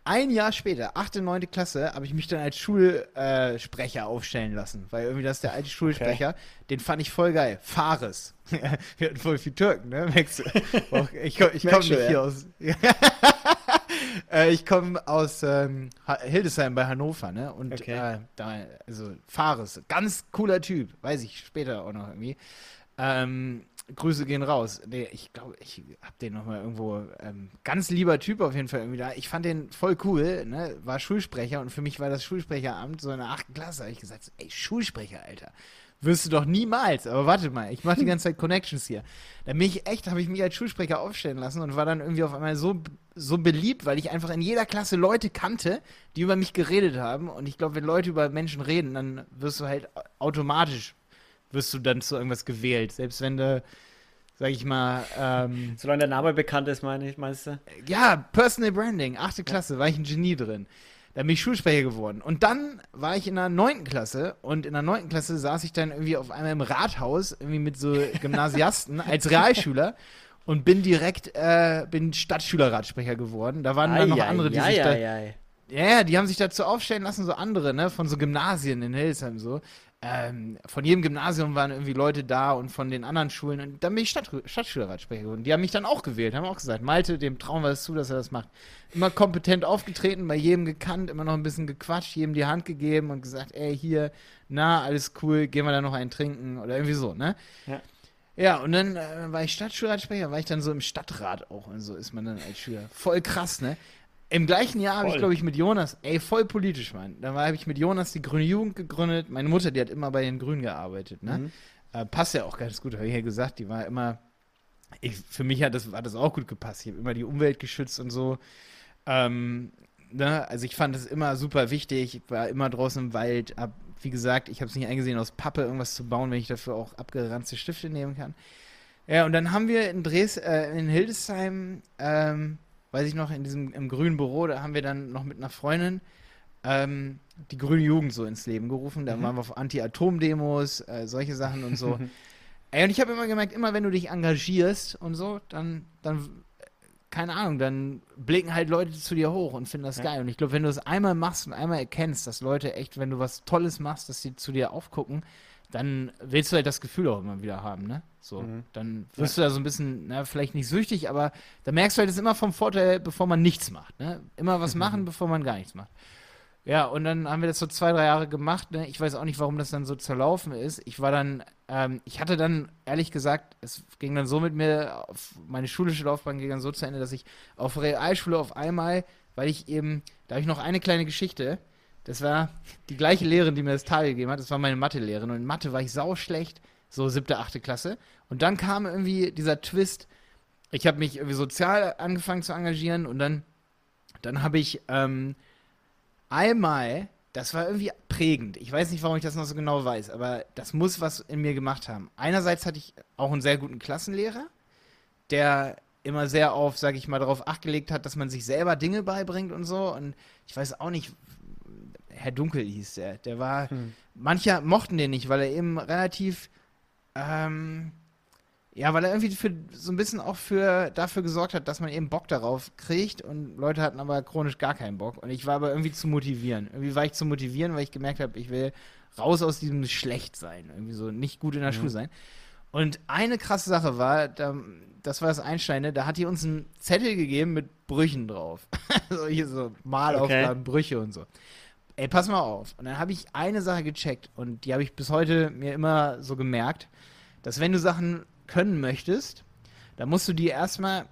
Ein Jahr später, 8. und 9. Klasse, habe ich mich dann als Schulsprecher äh, aufstellen lassen, weil irgendwie das ist der alte Schulsprecher, okay. den fand ich voll geil. Fares. Wir hatten voll viel Türken, ne? ich, ich, ich komme nicht hier aus. äh, ich komme aus ähm, Hildesheim bei Hannover, ne? Und okay. äh, da, also Fares, ganz cooler Typ, weiß ich später auch noch irgendwie. Ähm, Grüße gehen raus. Nee, ich glaube, ich hab den nochmal irgendwo. Ähm, ganz lieber Typ auf jeden Fall irgendwie da. Ich fand den voll cool, ne? War Schulsprecher und für mich war das Schulsprecheramt so in der achten Klasse. habe ich gesagt, ey, Schulsprecher, Alter. Wirst du doch niemals. Aber warte mal, ich mache die ganze Zeit Connections hier. Da bin echt, habe ich mich als Schulsprecher aufstellen lassen und war dann irgendwie auf einmal so, so beliebt, weil ich einfach in jeder Klasse Leute kannte, die über mich geredet haben. Und ich glaube, wenn Leute über Menschen reden, dann wirst du halt automatisch wirst du dann zu irgendwas gewählt. Selbst wenn du, sag ich mal, ähm, Solange der Name bekannt ist, meine ich, meinst du? Ja, Personal Branding, achte Klasse, ja. war ich ein Genie drin. Da bin ich Schulsprecher geworden. Und dann war ich in der neunten Klasse und in der neunten Klasse saß ich dann irgendwie auf einmal im Rathaus, irgendwie mit so Gymnasiasten als Realschüler und bin direkt, äh, bin Stadtschülerratsprecher geworden. Da waren dann noch andere, die sich da. Ja, ja, die haben sich dazu aufstellen lassen, so andere, ne, von so Gymnasien in Hildesheim so ähm, von jedem Gymnasium waren irgendwie Leute da und von den anderen Schulen. Und dann bin ich Stadt, Stadtschülerratsprecher geworden. Die haben mich dann auch gewählt, haben auch gesagt, Malte, dem trauen wir es zu, dass er das macht. Immer kompetent aufgetreten, bei jedem gekannt, immer noch ein bisschen gequatscht, jedem die Hand gegeben und gesagt, ey, hier, na, alles cool, gehen wir da noch einen trinken oder irgendwie so, ne? Ja. Ja, und dann äh, war ich Stadtschülerratsprecher, war ich dann so im Stadtrat auch und so ist man dann als Schüler. Voll krass, ne? Im gleichen Jahr habe ich, glaube ich, mit Jonas, ey, voll politisch, Mann. Da habe ich mit Jonas die Grüne Jugend gegründet. Meine Mutter, die hat immer bei den Grünen gearbeitet, ne? Mhm. Äh, passt ja auch ganz gut, habe ich ja gesagt. Die war immer, ich, für mich hat das, hat das auch gut gepasst. Ich habe immer die Umwelt geschützt und so. Ähm, ne? Also ich fand das immer super wichtig. Ich war immer draußen im Wald. Hab, wie gesagt, ich habe es nicht eingesehen, aus Pappe irgendwas zu bauen, wenn ich dafür auch abgeranzte Stifte nehmen kann. Ja, und dann haben wir in Dres äh, in Hildesheim, ähm, weiß ich noch, in diesem im grünen Büro, da haben wir dann noch mit einer Freundin ähm, die grüne Jugend so ins Leben gerufen. Da mhm. waren wir auf Anti-Atom-Demos, äh, solche Sachen und so. Ey, und ich habe immer gemerkt, immer wenn du dich engagierst und so, dann, dann, keine Ahnung, dann blicken halt Leute zu dir hoch und finden das ja. geil. Und ich glaube, wenn du es einmal machst und einmal erkennst, dass Leute echt, wenn du was Tolles machst, dass sie zu dir aufgucken, dann willst du halt das Gefühl auch immer wieder haben, ne? So, mhm. dann wirst ja. du da so ein bisschen, na, vielleicht nicht süchtig, aber da merkst du halt, es ist immer vom Vorteil, bevor man nichts macht, ne? Immer was machen, bevor man gar nichts macht. Ja, und dann haben wir das so zwei, drei Jahre gemacht. Ne? Ich weiß auch nicht, warum das dann so zerlaufen ist. Ich war dann, ähm, ich hatte dann, ehrlich gesagt, es ging dann so mit mir, meine schulische Laufbahn ging dann so zu Ende, dass ich auf Realschule auf einmal, weil ich eben, da habe ich noch eine kleine Geschichte. Das war die gleiche Lehrerin, die mir das Teil gegeben hat. Das war meine Mathelehrerin. Und in Mathe war ich sau schlecht, so siebte, achte Klasse. Und dann kam irgendwie dieser Twist. Ich habe mich irgendwie sozial angefangen zu engagieren und dann, dann habe ich, ähm, einmal, das war irgendwie prägend. Ich weiß nicht, warum ich das noch so genau weiß, aber das muss was in mir gemacht haben. Einerseits hatte ich auch einen sehr guten Klassenlehrer, der immer sehr auf, sag ich mal, darauf acht gelegt hat, dass man sich selber Dinge beibringt und so. Und ich weiß auch nicht, Herr Dunkel hieß der. Der war, hm. manche mochten den nicht, weil er eben relativ, ähm, ja, weil er irgendwie für, so ein bisschen auch für, dafür gesorgt hat, dass man eben Bock darauf kriegt und Leute hatten aber chronisch gar keinen Bock. Und ich war aber irgendwie zu motivieren. Irgendwie war ich zu motivieren, weil ich gemerkt habe, ich will raus aus diesem Schlechtsein. Irgendwie so nicht gut in der mhm. Schule sein. Und eine krasse Sache war, da, das war das Einsteine, da hat die uns einen Zettel gegeben mit Brüchen drauf. Solche so Malaufgaben, okay. Brüche und so. Ey, pass mal auf. Und dann habe ich eine Sache gecheckt und die habe ich bis heute mir immer so gemerkt, dass wenn du Sachen können möchtest, dann musst du dir erstmal,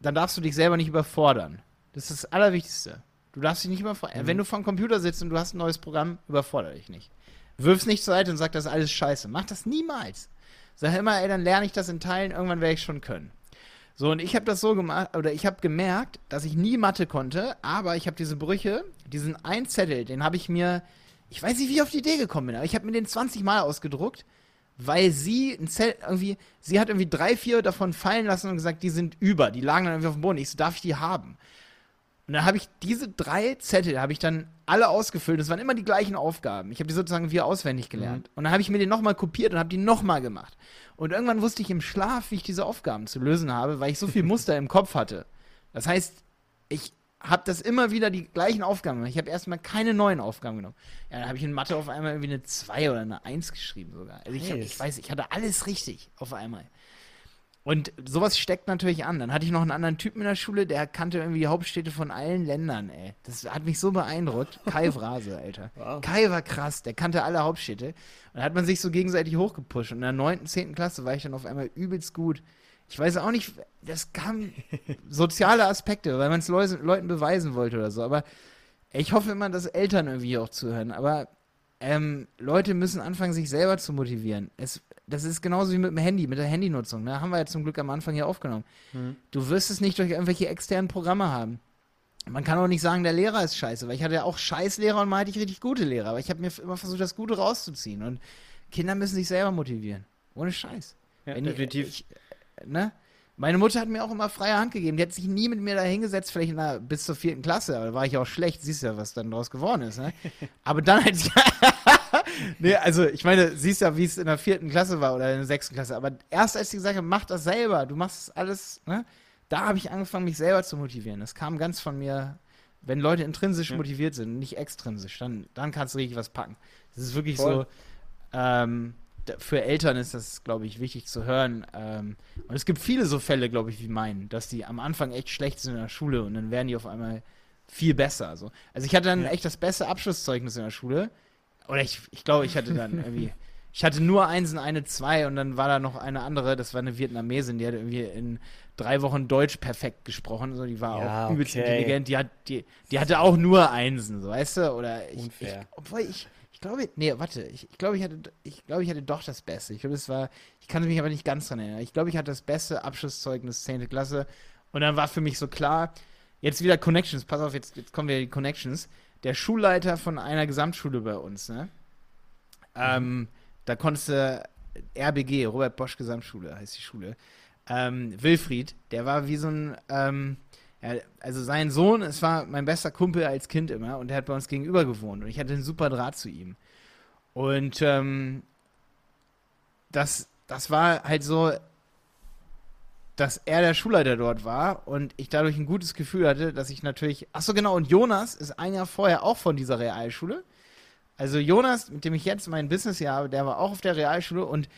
dann darfst du dich selber nicht überfordern. Das ist das Allerwichtigste. Du darfst dich nicht überfordern. Mhm. Wenn du vor dem Computer sitzt und du hast ein neues Programm, überfordere dich nicht. Wirf's nicht zur Seite und sag, das ist alles scheiße. Mach das niemals. Sag immer, ey, dann lerne ich das in Teilen, irgendwann werde ich schon können. So, und ich habe das so gemacht, oder ich habe gemerkt, dass ich nie Mathe konnte, aber ich habe diese Brüche, diesen einen Zettel, den habe ich mir, ich weiß nicht, wie ich auf die Idee gekommen bin, aber ich habe mir den 20 Mal ausgedruckt weil sie ein Zelt irgendwie, sie hat irgendwie drei, vier davon fallen lassen und gesagt, die sind über, die lagen dann irgendwie auf dem Boden. Ich so, darf ich die haben? Und dann habe ich diese drei Zettel, habe ich dann alle ausgefüllt. Das waren immer die gleichen Aufgaben. Ich habe die sozusagen wieder auswendig gelernt. Mhm. Und dann habe ich mir den nochmal kopiert und habe die nochmal gemacht. Und irgendwann wusste ich im Schlaf, wie ich diese Aufgaben zu lösen habe, weil ich so viel Muster im Kopf hatte. Das heißt, ich habe das immer wieder die gleichen Aufgaben gemacht. Ich habe erstmal keine neuen Aufgaben genommen. Ja, dann habe ich in Mathe auf einmal irgendwie eine 2 oder eine 1 geschrieben sogar. Also ich, hab, ich weiß, ich hatte alles richtig auf einmal. Und sowas steckt natürlich an. Dann hatte ich noch einen anderen Typen in der Schule, der kannte irgendwie die Hauptstädte von allen Ländern, ey. Das hat mich so beeindruckt. Kai Vrase, Alter. Wow. Kai war krass, der kannte alle Hauptstädte. Und da hat man sich so gegenseitig hochgepusht. Und in der 9., 10. Klasse war ich dann auf einmal übelst gut ich weiß auch nicht, das kam soziale Aspekte, weil man es Leuten beweisen wollte oder so. Aber ich hoffe immer, dass Eltern irgendwie auch zuhören. Aber ähm, Leute müssen anfangen, sich selber zu motivieren. Es, das ist genauso wie mit dem Handy, mit der Handynutzung. Ne? Haben wir ja zum Glück am Anfang hier aufgenommen. Mhm. Du wirst es nicht durch irgendwelche externen Programme haben. Man kann auch nicht sagen, der Lehrer ist scheiße, weil ich hatte ja auch Scheißlehrer und mal hatte ich richtig gute Lehrer. Aber ich habe mir immer versucht, das Gute rauszuziehen. Und Kinder müssen sich selber motivieren. Ohne Scheiß. Ja, Wenn definitiv. Ich, ne? Meine Mutter hat mir auch immer freie Hand gegeben. Die hat sich nie mit mir da hingesetzt, vielleicht der, bis zur vierten Klasse. Aber da war ich auch schlecht. Siehst ja, was dann daraus geworden ist. Ne? Aber dann halt. nee, also ich meine, siehst ja, wie es in der vierten Klasse war oder in der sechsten Klasse. Aber erst als sie gesagt hat, mach das selber, du machst alles, ne? Da habe ich angefangen, mich selber zu motivieren. Das kam ganz von mir. Wenn Leute intrinsisch ja. motiviert sind, nicht extrinsisch, dann, dann kannst du richtig was packen. Das ist wirklich Voll. so. Ähm, für Eltern ist das, glaube ich, wichtig zu hören. Ähm, und es gibt viele so Fälle, glaube ich, wie meinen, dass die am Anfang echt schlecht sind in der Schule und dann werden die auf einmal viel besser. So. Also ich hatte dann ja. echt das beste Abschlusszeugnis in der Schule. Oder ich, ich glaube, ich hatte dann irgendwie, Ich hatte nur Einsen, eine Zwei und dann war da noch eine andere, das war eine Vietnamesin, die hat irgendwie in drei Wochen Deutsch perfekt gesprochen. So, die war Ja, auch übelst okay. intelligent. Die, hat, die, die hatte auch nur Einsen, so weißt du? Oder ich. Ich, obwohl ich, ich glaube, nee, warte, ich, ich glaube, ich hatte, ich glaube, ich hatte doch das Beste. Ich glaube, es war, ich kann mich aber nicht ganz dran erinnern. Ich glaube, ich hatte das beste Abschlusszeugnis 10. Klasse. Und dann war für mich so klar, jetzt wieder Connections, pass auf, jetzt, jetzt kommen wieder die Connections. Der Schulleiter von einer Gesamtschule bei uns, ne? Ähm, da konntest du RBG, Robert Bosch Gesamtschule heißt die Schule. Ähm, Wilfried, der war wie so ein, ähm, also sein Sohn, es war mein bester Kumpel als Kind immer und der hat bei uns gegenüber gewohnt und ich hatte einen super Draht zu ihm. Und ähm, das, das war halt so, dass er der Schulleiter dort war und ich dadurch ein gutes Gefühl hatte, dass ich natürlich. Ach so genau. Und Jonas ist ein Jahr vorher auch von dieser Realschule. Also Jonas, mit dem ich jetzt mein Businessjahr habe, der war auch auf der Realschule und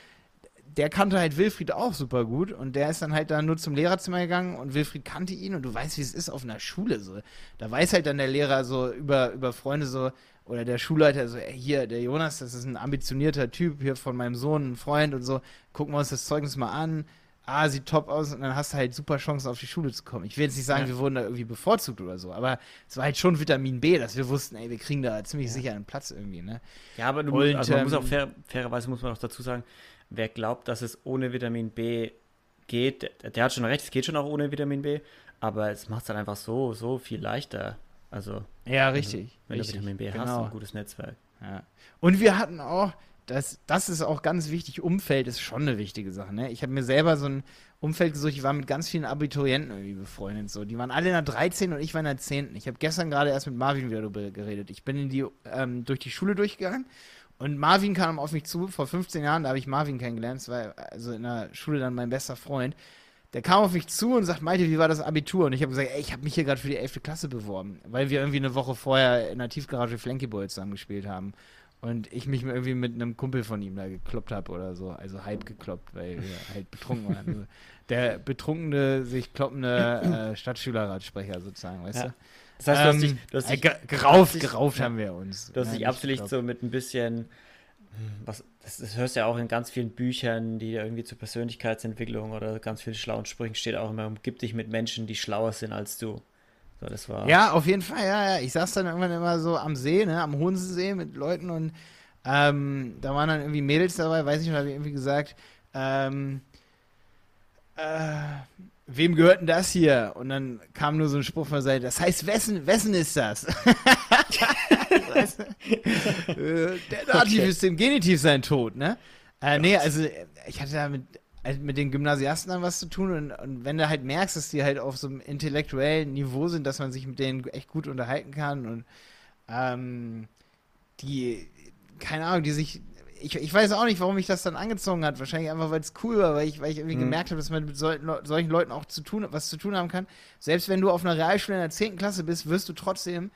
der kannte halt Wilfried auch super gut und der ist dann halt da nur zum Lehrerzimmer gegangen und Wilfried kannte ihn und du weißt, wie es ist auf einer Schule so. Da weiß halt dann der Lehrer so über, über Freunde so oder der Schulleiter so, ey, hier, der Jonas, das ist ein ambitionierter Typ hier von meinem Sohn, ein Freund und so, gucken wir uns das Zeugnis mal an. Ah, sieht top aus und dann hast du halt super Chancen auf die Schule zu kommen. Ich will jetzt nicht sagen, Ja. wir wurden da irgendwie bevorzugt oder so, aber es war halt schon Vitamin B, dass wir wussten, ey, wir kriegen da ziemlich sicher einen Platz irgendwie, ne? Ja, aber du, Und, also man muss ähm, auch fair, fairerweise muss man auch dazu sagen, wer glaubt, dass es ohne Vitamin B geht, der, der hat schon recht, es geht schon auch ohne Vitamin B, aber es macht es dann einfach so, so viel leichter. Also, Ja, richtig. wenn richtig, du Vitamin B hast genau. und ein gutes Netzwerk. Ja. Und wir hatten auch, das, das ist auch ganz wichtig, Umfeld ist schon eine wichtige Sache. Ne? Ich habe mir selber so ein Umfeld gesucht, ich war mit ganz vielen Abiturienten irgendwie befreundet. So. Die waren alle in der 13 und ich war in der 10. Ich habe gestern gerade erst mit Marvin wieder darüber geredet. Ich bin in die, ähm, durch die Schule durchgegangen und Marvin kam auf mich zu, vor 15 Jahren, da habe ich Marvin kennengelernt, das war also in der Schule dann mein bester Freund. Der kam auf mich zu und sagt, Malte, wie war das Abitur? Und ich habe gesagt, ey, ich habe mich hier gerade für die 11. Klasse beworben, weil wir irgendwie eine Woche vorher in der Tiefgarage Flanky Boy zusammen gespielt haben. Und ich mich irgendwie mit einem Kumpel von ihm da gekloppt habe oder so. Also halb gekloppt, weil wir halt betrunken waren. Also der betrunkene, sich kloppende äh, Stadtschülerratsprecher sozusagen, weißt Ja. du? Das heißt, du hast Ähm, dich, du hast äh, dich, ge- gerauft, gerauft ja. haben wir uns. du hast Nein, dich absichtlich so mit ein bisschen, was, das, das hörst du ja auch in ganz vielen Büchern, die irgendwie zur Persönlichkeitsentwicklung oder ganz vielen schlauen Sprüchen steht auch immer, umgib dich mit Menschen, die schlauer sind als du. So, das war. Ja, auf jeden Fall, ja, ja. Ich saß dann irgendwann immer so am See, ne, am Hodensee mit Leuten und ähm, da waren dann irgendwie Mädels dabei, weiß ich nicht, habe ich irgendwie gesagt, ähm, äh, wem gehört denn das hier? Und dann kam nur so ein Spruch von der Seite, das heißt, wessen, wessen ist das? Äh, der Dativ Okay. ist dem Genitiv sein Tod, ne? Äh, nee, also äh, ich hatte da mit, halt mit den Gymnasiasten dann was zu tun und, und wenn du halt merkst, dass die halt auf so einem intellektuellen Niveau sind, dass man sich mit denen echt gut unterhalten kann und ähm, die, keine Ahnung, die sich, ich, ich weiß auch nicht, warum mich das dann angezogen hat. Wahrscheinlich einfach, weil es cool war, weil ich, weil ich irgendwie Mhm. gemerkt habe, dass man mit solchen, Leu- solchen Leuten auch zu tun, was zu tun haben kann. Selbst wenn du auf einer Realschule in der 10. Klasse bist, wirst du trotzdem,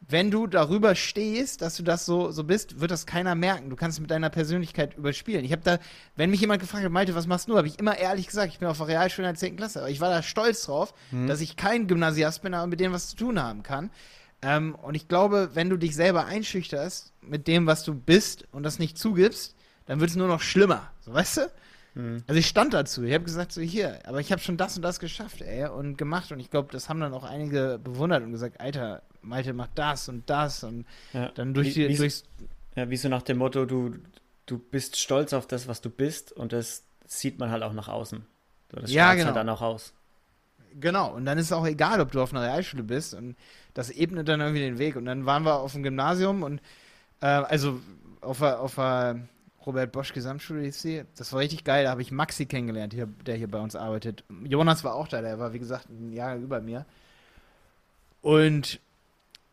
wenn du darüber stehst, dass du das so, so bist, wird das keiner merken. Du kannst es mit deiner Persönlichkeit überspielen. Ich habe da, wenn mich jemand gefragt hat, Malte, was machst du, habe ich immer ehrlich gesagt, ich bin auf der Realschule in der 10. Klasse. Aber ich war da stolz drauf, dass ich kein Gymnasiast bin, aber mit denen was zu tun haben kann. Ähm, und ich glaube, wenn du dich selber einschüchterst mit dem, was du bist und das nicht zugibst, dann wird es nur noch schlimmer. So, weißt du? Mhm. Also ich stand dazu. Ich habe gesagt, so hier, aber ich habe schon das und das geschafft, ey, und gemacht. Und ich glaube, das haben dann auch einige bewundert und gesagt, Alter, Malte macht das und das und Ja. dann durch Wie- die, wie- durchs, Ja, wie so nach dem Motto, du, du bist stolz auf das, was du bist und das sieht man halt auch nach außen. So, das Ja, strahlt genau. halt dann auch aus. Genau, und dann ist es auch egal, ob du auf einer Realschule bist und das ebnet dann irgendwie den Weg. Und dann waren wir auf dem Gymnasium und äh, also auf auf der Robert Bosch Gesamtschule sie. Das war richtig geil. Da habe ich Maxi kennengelernt, hier, der hier bei uns arbeitet. Jonas war auch da, der war wie gesagt ein Jahr über mir. Und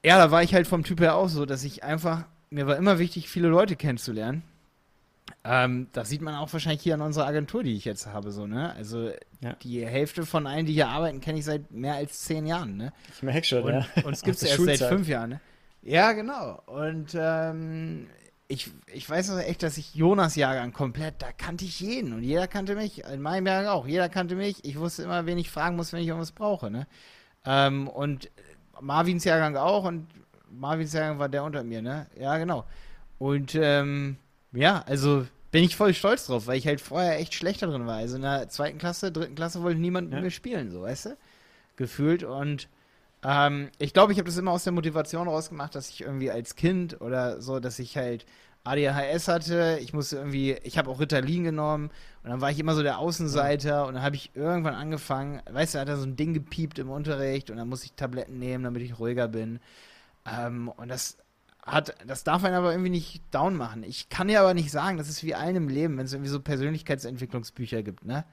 ja, da war ich halt vom Typ her auch so, dass ich einfach, mir war immer wichtig, viele Leute kennenzulernen. Ähm, das sieht man auch wahrscheinlich hier an unserer Agentur, die ich jetzt habe, so, ne? Also Ja. die Hälfte von allen, die hier arbeiten, kenne ich seit mehr als zehn Jahren, ne? Ich merke schon, Und ja. uns gibt es erst der seit Schulzeit. fünf Jahren, ne? Ja, genau. Und ähm, ich, ich weiß also echt, dass ich Jonas Jahrgang komplett, da kannte ich jeden und jeder kannte mich. In meinem Jahrgang auch. Jeder kannte mich. Ich wusste immer, wen ich fragen muss, wenn ich irgendwas brauche, ne? Ähm, und Marvins Jahrgang auch und Marvins Jahrgang war der unter mir, ne? Ja, genau. Und ähm, ja, also bin ich voll stolz drauf, weil ich halt vorher echt schlechter drin war. Also in der zweiten Klasse, dritten Klasse wollte niemand ja. mit mir spielen, so, weißt du? Gefühlt. Und ähm, ich glaube, ich habe das immer aus der Motivation rausgemacht, dass ich irgendwie als Kind oder so, dass ich halt ADHS hatte. Ich musste irgendwie, ich habe auch Ritalin genommen und dann war ich immer so der Außenseiter und dann habe ich irgendwann angefangen, weißt du, hat er so ein Ding gepiept im Unterricht und dann musste ich Tabletten nehmen, damit ich ruhiger bin. Ähm, und das hat, das darf einen aber irgendwie nicht down machen. Ich kann dir aber nicht sagen, das ist wie allen im Leben, wenn es irgendwie so Persönlichkeitsentwicklungsbücher gibt, ne?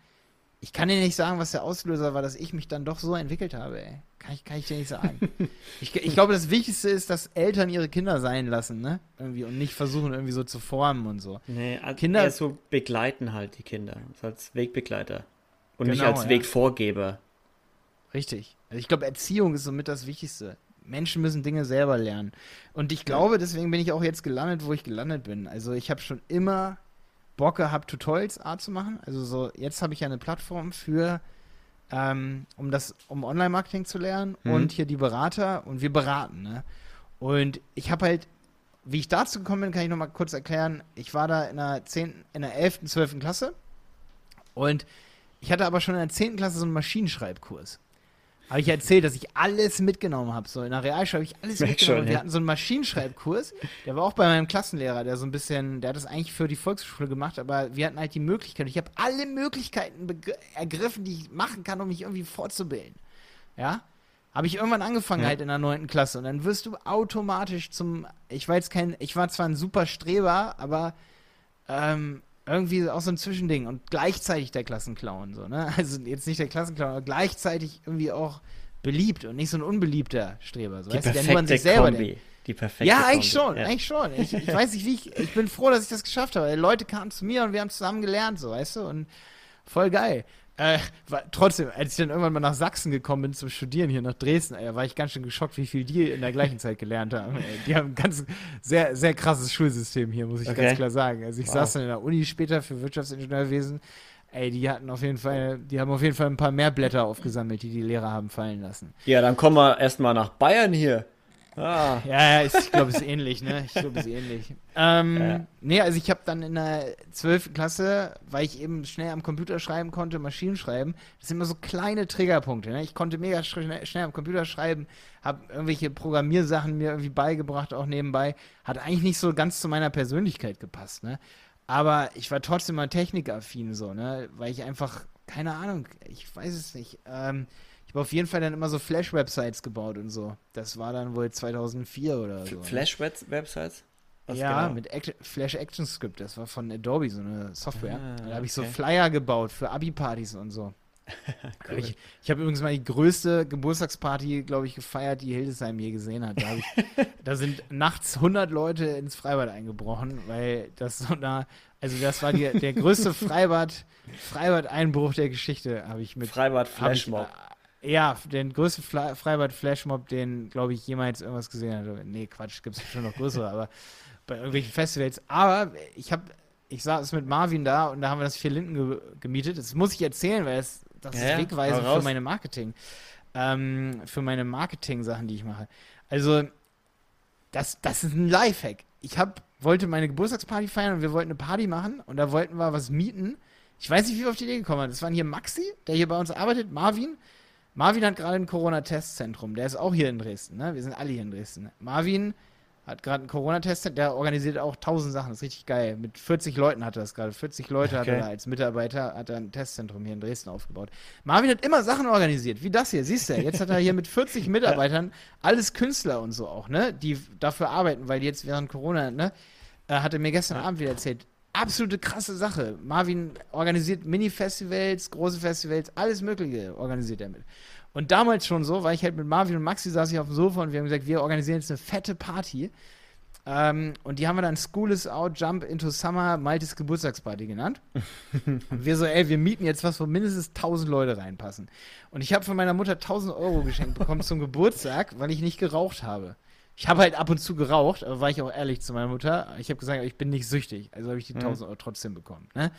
Ich kann dir nicht sagen, was der Auslöser war, dass ich mich dann doch so entwickelt habe, ey. Kann ich, kann ich dir nicht sagen. ich, ich glaube, das Wichtigste ist, dass Eltern ihre Kinder sein lassen, ne? Irgendwie und nicht versuchen, irgendwie so zu formen und so. Nee, also Kinder so begleiten halt die Kinder. als Wegbegleiter. Und genau, nicht als ja. Wegvorgeber. Richtig. Also ich glaube, Erziehung ist somit das Wichtigste. Menschen müssen Dinge selber lernen. Und ich glaube, deswegen bin ich auch jetzt gelandet, wo ich gelandet bin. Also ich habe schon immer Bock gehabt, Tutorials Art zu machen. Also so, jetzt habe ich ja eine Plattform für, ähm, um das, um Online-Marketing zu lernen mhm. und hier die Berater und wir beraten, ne? Und ich habe halt, wie ich dazu gekommen bin, kann ich nochmal kurz erklären. Ich war da in der 10., in der 11., 12. Klasse und ich hatte aber schon in der 10. Klasse so einen Maschinenschreibkurs habe ich erzählt, dass ich alles mitgenommen habe. So in der Realschule habe ich alles Merk mitgenommen. Schon, ja. Wir hatten so einen Maschinenschreibkurs, der war auch bei meinem Klassenlehrer, der so ein bisschen, der hat das eigentlich für die Volksschule gemacht, aber wir hatten halt die Möglichkeit. Ich habe alle Möglichkeiten ergriffen, die ich machen kann, um mich irgendwie fortzubilden. Ja? Habe ich irgendwann angefangen ja. halt in der neunten Klasse und dann wirst du automatisch zum, ich war jetzt kein, ich war zwar ein super Streber, aber ähm, irgendwie auch so ein Zwischending und gleichzeitig der Klassenclown, so, ne? Also jetzt nicht der Klassenclown, aber gleichzeitig irgendwie auch beliebt und nicht so ein unbeliebter Streber, so, die weißt, der nur an sich selber Kombi. denkt. Die perfekte Ja, eigentlich Kombi. schon, ja. eigentlich schon. Ich, ich weiß nicht, wie ich, ich bin froh, dass ich das geschafft habe. Die Leute kamen zu mir und wir haben zusammen gelernt, so, weißt du, und voll geil. Äh, war, trotzdem, als ich dann irgendwann mal nach Sachsen gekommen bin zum Studieren hier nach Dresden, ey, war ich ganz schön geschockt, wie viel die in der gleichen Zeit gelernt haben. Ey. Die haben ein ganz sehr, sehr krasses Schulsystem hier, muss ich okay. ganz klar sagen. Also ich wow. saß dann in der Uni später für Wirtschaftsingenieurwesen. Ey, die hatten auf jeden Fall, die haben auf jeden Fall ein paar mehr Blätter aufgesammelt, die die Lehrer haben fallen lassen. Ja, dann kommen wir erstmal nach Bayern hier. Ah. Ja, ja, ich glaube, es ist ähnlich, ne? Ich glaube, es ist ähnlich. Ähm, ja. Nee, also ich habe dann in der 12. Klasse, weil ich eben schnell am Computer schreiben konnte, Maschinen schreiben, das sind immer so kleine Triggerpunkte, ne? Ich konnte mega schnell, schnell am Computer schreiben, habe irgendwelche Programmiersachen mir irgendwie beigebracht, auch nebenbei. Hat eigentlich nicht so ganz zu meiner Persönlichkeit gepasst, ne? Aber ich war trotzdem mal technikaffin so, ne? Weil ich einfach, keine Ahnung, ich weiß es nicht, ähm, habe auf jeden Fall dann immer so Flash-Websites gebaut und so. Das war dann wohl 2004 oder so. Ne? Flash-Websites? ja, genau? mit Act Flash Action Script. Das war von Adobe, so eine Software. Ah, da habe ich okay. so Flyer gebaut für Abi-Partys und so. cool. Ich, ich habe übrigens mal die größte Geburtstagsparty, glaube ich, gefeiert, die Hildesheim je gesehen hat. Da, ich, da, sind nachts 100 Leute ins Freibad eingebrochen, weil das so nah, also das war die, der größte Freibad, Freibad-Einbruch der Geschichte, habe ich mit. Freibad Flashmob. Ja, den größten Fla Freibad-Flashmob, den, glaube ich, jemals irgendwas gesehen hat. Nee, Quatsch, gibt es schon noch größere, aber bei irgendwelchen Festivals. Aber ich habe, ich saß mit Marvin da und da haben wir das Vier Linden ge gemietet. Das muss ich erzählen, weil das, das ja, ist wegweisend für meine Marketing. Ähm, für meine Marketing-Sachen, die ich mache. Also, das, das ist ein Lifehack. Ich hab, wollte meine Geburtstagsparty feiern und wir wollten eine Party machen und da wollten wir was mieten. Ich weiß nicht, wie wir auf die Idee gekommen sind. Das waren hier Maxi, der hier bei uns arbeitet, Marvin, Marvin hat gerade ein Corona-Testzentrum. Der ist auch hier in Dresden. Ne? Wir sind alle hier in Dresden. Marvin hat gerade ein Corona-Testzentrum. Der organisiert auch tausend Sachen. Das ist richtig geil. Mit 40 Leuten hat er das gerade. 40 Leute okay. hat er als Mitarbeiter hat er ein Testzentrum hier in Dresden aufgebaut. Marvin hat immer Sachen organisiert. Wie das hier. Siehst du? Jetzt hat er hier mit 40 Mitarbeitern alles Künstler und so auch, ne? Die dafür arbeiten, weil jetzt während Corona, ne? Äh, hat er mir gestern Abend wieder erzählt absolute krasse Sache. Marvin organisiert Mini-Festivals, große Festivals, alles Mögliche organisiert er mit. Und damals schon so, weil ich halt mit Marvin und Maxi saß ich auf dem Sofa und wir haben gesagt, wir organisieren jetzt eine fette Party. Ähm, und die haben wir dann School is Out, Jump into Summer, Maltes Geburtstagsparty genannt. und wir so, ey, wir mieten jetzt was, wo mindestens 1000 Leute reinpassen. Und ich habe von meiner Mutter 1000 Euro geschenkt bekommen zum Geburtstag, weil ich nicht geraucht habe. Ich habe halt ab und zu geraucht, aber war ich auch ehrlich zu meiner Mutter. Ich habe gesagt, ich bin nicht süchtig. Also habe ich die 1000 mhm. Euro trotzdem bekommen. Ne?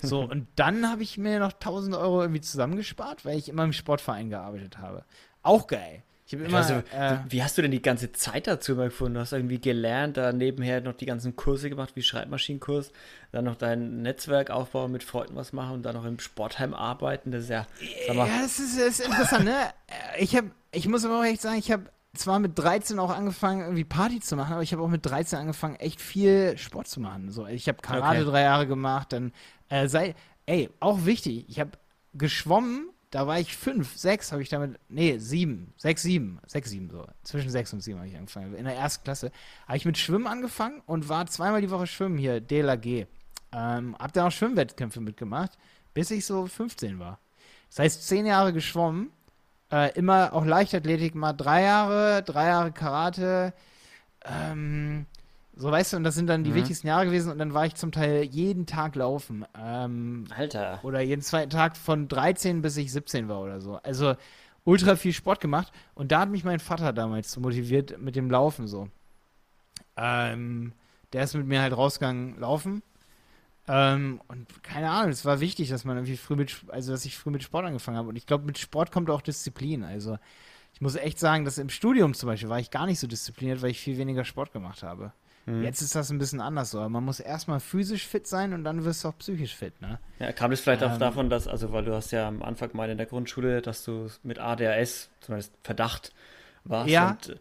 So, und dann habe ich mir noch 1000 Euro irgendwie zusammengespart, weil ich immer im Sportverein gearbeitet habe. Auch geil. Ich immer. Also, äh, wie hast du denn die ganze Zeit dazu immer gefunden? Du hast irgendwie gelernt, da nebenher noch die ganzen Kurse gemacht, wie Schreibmaschinenkurs, dann noch dein Netzwerk aufbauen, mit Freunden was machen und dann noch im Sportheim arbeiten. Das ist ja, ja, das ist, das ist interessant, ne? Äh, Ich habe, ich muss aber auch echt sagen, ich habe zwar mit 13 auch angefangen, irgendwie Party zu machen, aber ich habe auch mit 13 angefangen, echt viel Sport zu machen. So, ich habe Karate Okay. drei Jahre gemacht, dann äh, sei, ey, auch wichtig, ich habe geschwommen, da war ich fünf, sechs habe ich damit, nee, sieben, sechs, sieben, sechs, sieben so, zwischen sechs und sieben habe ich angefangen. In der ersten Klasse habe ich mit Schwimmen angefangen und war zweimal die Woche schwimmen hier, DLAG. Ähm, hab dann auch Schwimmwettkämpfe mitgemacht, bis ich so 15 war. Das heißt, zehn Jahre geschwommen, äh, immer auch Leichtathletik, mal drei Jahre, drei Jahre Karate, ähm, so weißt du, und das sind dann die Mhm. wichtigsten Jahre gewesen und dann war ich zum Teil jeden Tag laufen. Ähm, Alter. oder jeden zweiten Tag von 13 bis ich 17 war oder so. Also ultra viel Sport gemacht und da hat mich mein Vater damals so motiviert mit dem Laufen so. Ähm, der ist mit mir halt rausgegangen laufen. Ähm, und keine Ahnung, es war wichtig, dass man irgendwie früh mit, also dass ich früh mit Sport angefangen habe. Und ich glaube, mit Sport kommt auch Disziplin. Also ich muss echt sagen, dass im Studium zum Beispiel war ich gar nicht so diszipliniert, weil ich viel weniger Sport gemacht habe. Hm. Jetzt ist das ein bisschen anders so. Aber man muss erstmal physisch fit sein und dann wirst du auch psychisch fit, ne? Ja, kam das vielleicht auch Ähm. davon, dass, also weil du hast ja am Anfang mal in der Grundschule, dass du mit ADHS, zumindest Verdacht, warst. Ja. Und äh,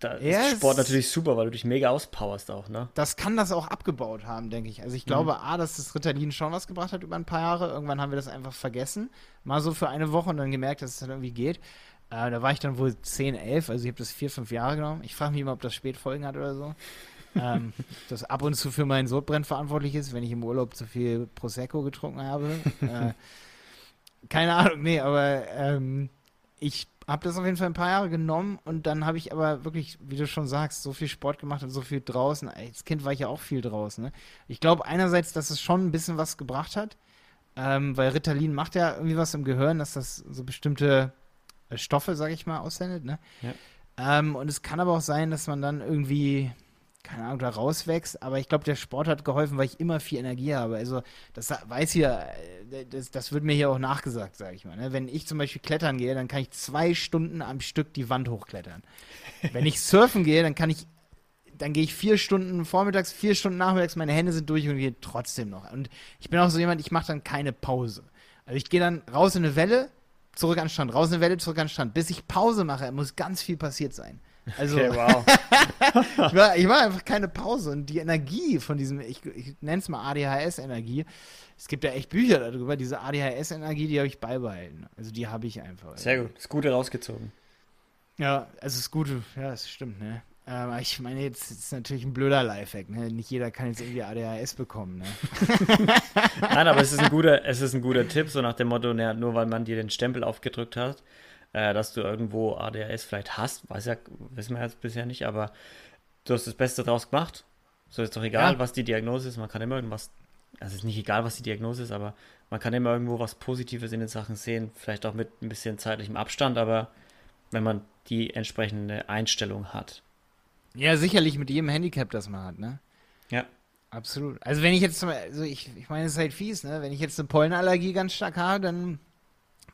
da Ja, ist Sport natürlich super, weil du dich mega auspowerst auch, ne? das kann das auch abgebaut haben, denke ich. Also ich glaube, A, dass das Ritalin schon was gebracht hat über ein paar Jahre. Irgendwann haben wir das einfach vergessen. Mal so für eine Woche und dann gemerkt, dass es dann irgendwie geht. Äh, da war ich dann wohl 10, 11, also ich habe das vier, fünf Jahre genommen. Ich frage mich immer, ob das Spätfolgen hat oder so. ähm, das ab und zu für meinen Sodbrennen verantwortlich ist, wenn ich im Urlaub zu viel Prosecco getrunken habe. äh, keine Ahnung, nee, aber ähm, ich habe das auf jeden Fall ein paar Jahre genommen und dann habe ich aber wirklich, wie du schon sagst, so viel Sport gemacht und so viel draußen. Als Kind war ich ja auch viel draußen. Ne? Ich glaube einerseits, dass es schon ein bisschen was gebracht hat, ähm, weil Ritalin macht ja irgendwie was im Gehirn, dass das so bestimmte äh, Stoffe, sage ich mal, aussendet. Ne? Ja. Ähm, und es kann aber auch sein, dass man dann irgendwie, keine Ahnung, da rauswächst. Aber ich glaube, der Sport hat geholfen, weil ich immer viel Energie habe. Also das weiß hier, äh, das, das wird mir hier auch nachgesagt, sage ich mal. Ne? Wenn ich zum Beispiel klettern gehe, dann kann ich zwei Stunden am Stück die Wand hochklettern. Wenn ich surfen gehe, dann kann ich, dann gehe ich vier Stunden vormittags, vier Stunden nachmittags, meine Hände sind durch und gehe trotzdem noch. Und ich bin auch so jemand, ich mache dann keine Pause. Also ich gehe dann raus in eine Welle, zurück an den Strand, raus in eine Welle, zurück an den Strand. Bis ich Pause mache, muss ganz viel passiert sein. Also Okay, wow. ich mache ich mach einfach keine Pause. Und die Energie von diesem, ich, ich nenne es mal ADHS-Energie, es gibt ja echt Bücher darüber, diese ADHS-Energie, die habe ich beibehalten. Also die habe ich einfach. Sehr gut. Das Gute rausgezogen. Ja, also das Gute, ja, das stimmt, ne? Aber ich meine, jetzt ist natürlich ein blöder Lifehack, ne? Nicht jeder kann jetzt irgendwie ADHS bekommen, ne? Nein, aber es ist ein guter, es ist ein guter Tipp, so nach dem Motto, naja, nur weil man dir den Stempel aufgedrückt hat, äh, dass du irgendwo ADHS vielleicht hast, weiß ja, wissen wir jetzt bisher nicht, aber du hast das Beste draus gemacht. So ist doch egal, Ja. was die Diagnose ist, man kann immer irgendwas, also es ist nicht egal, was die Diagnose ist, aber man kann immer irgendwo was Positives in den Sachen sehen, vielleicht auch mit ein bisschen zeitlichem Abstand, aber wenn man die entsprechende Einstellung hat. Ja, sicherlich mit jedem Handicap, das man hat, ne? Ja. Absolut. Also wenn ich jetzt, zum- also ich, ich meine, es ist halt fies, ne? Wenn ich jetzt eine Pollenallergie ganz stark habe, dann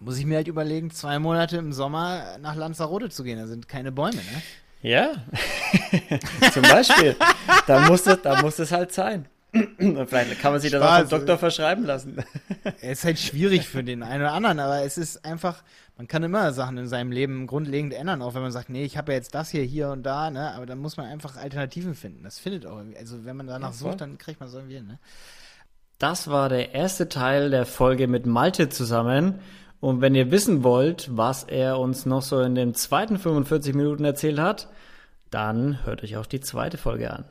muss ich mir halt überlegen, zwei Monate im Sommer nach Lanzarote zu gehen. Da sind keine Bäume, ne? Ja, zum Beispiel. da, muss es, da muss es halt sein. Und vielleicht kann man sich das auch Spaß, vom Doktor verschreiben lassen. Es ist halt schwierig für den einen oder anderen, aber es ist einfach, man kann immer Sachen in seinem Leben grundlegend ändern, auch wenn man sagt, nee, ich habe ja jetzt das hier, hier und da, ne? Aber dann muss man einfach Alternativen finden. Das findet auch irgendwie. Also wenn man danach Ja, sucht, dann kriegt man es irgendwie hin, ne? Das war der erste Teil der Folge mit Malte zusammen. Und wenn ihr wissen wollt, was er uns noch so in den zweiten 45 Minuten erzählt hat, dann hört euch auch die zweite Folge an.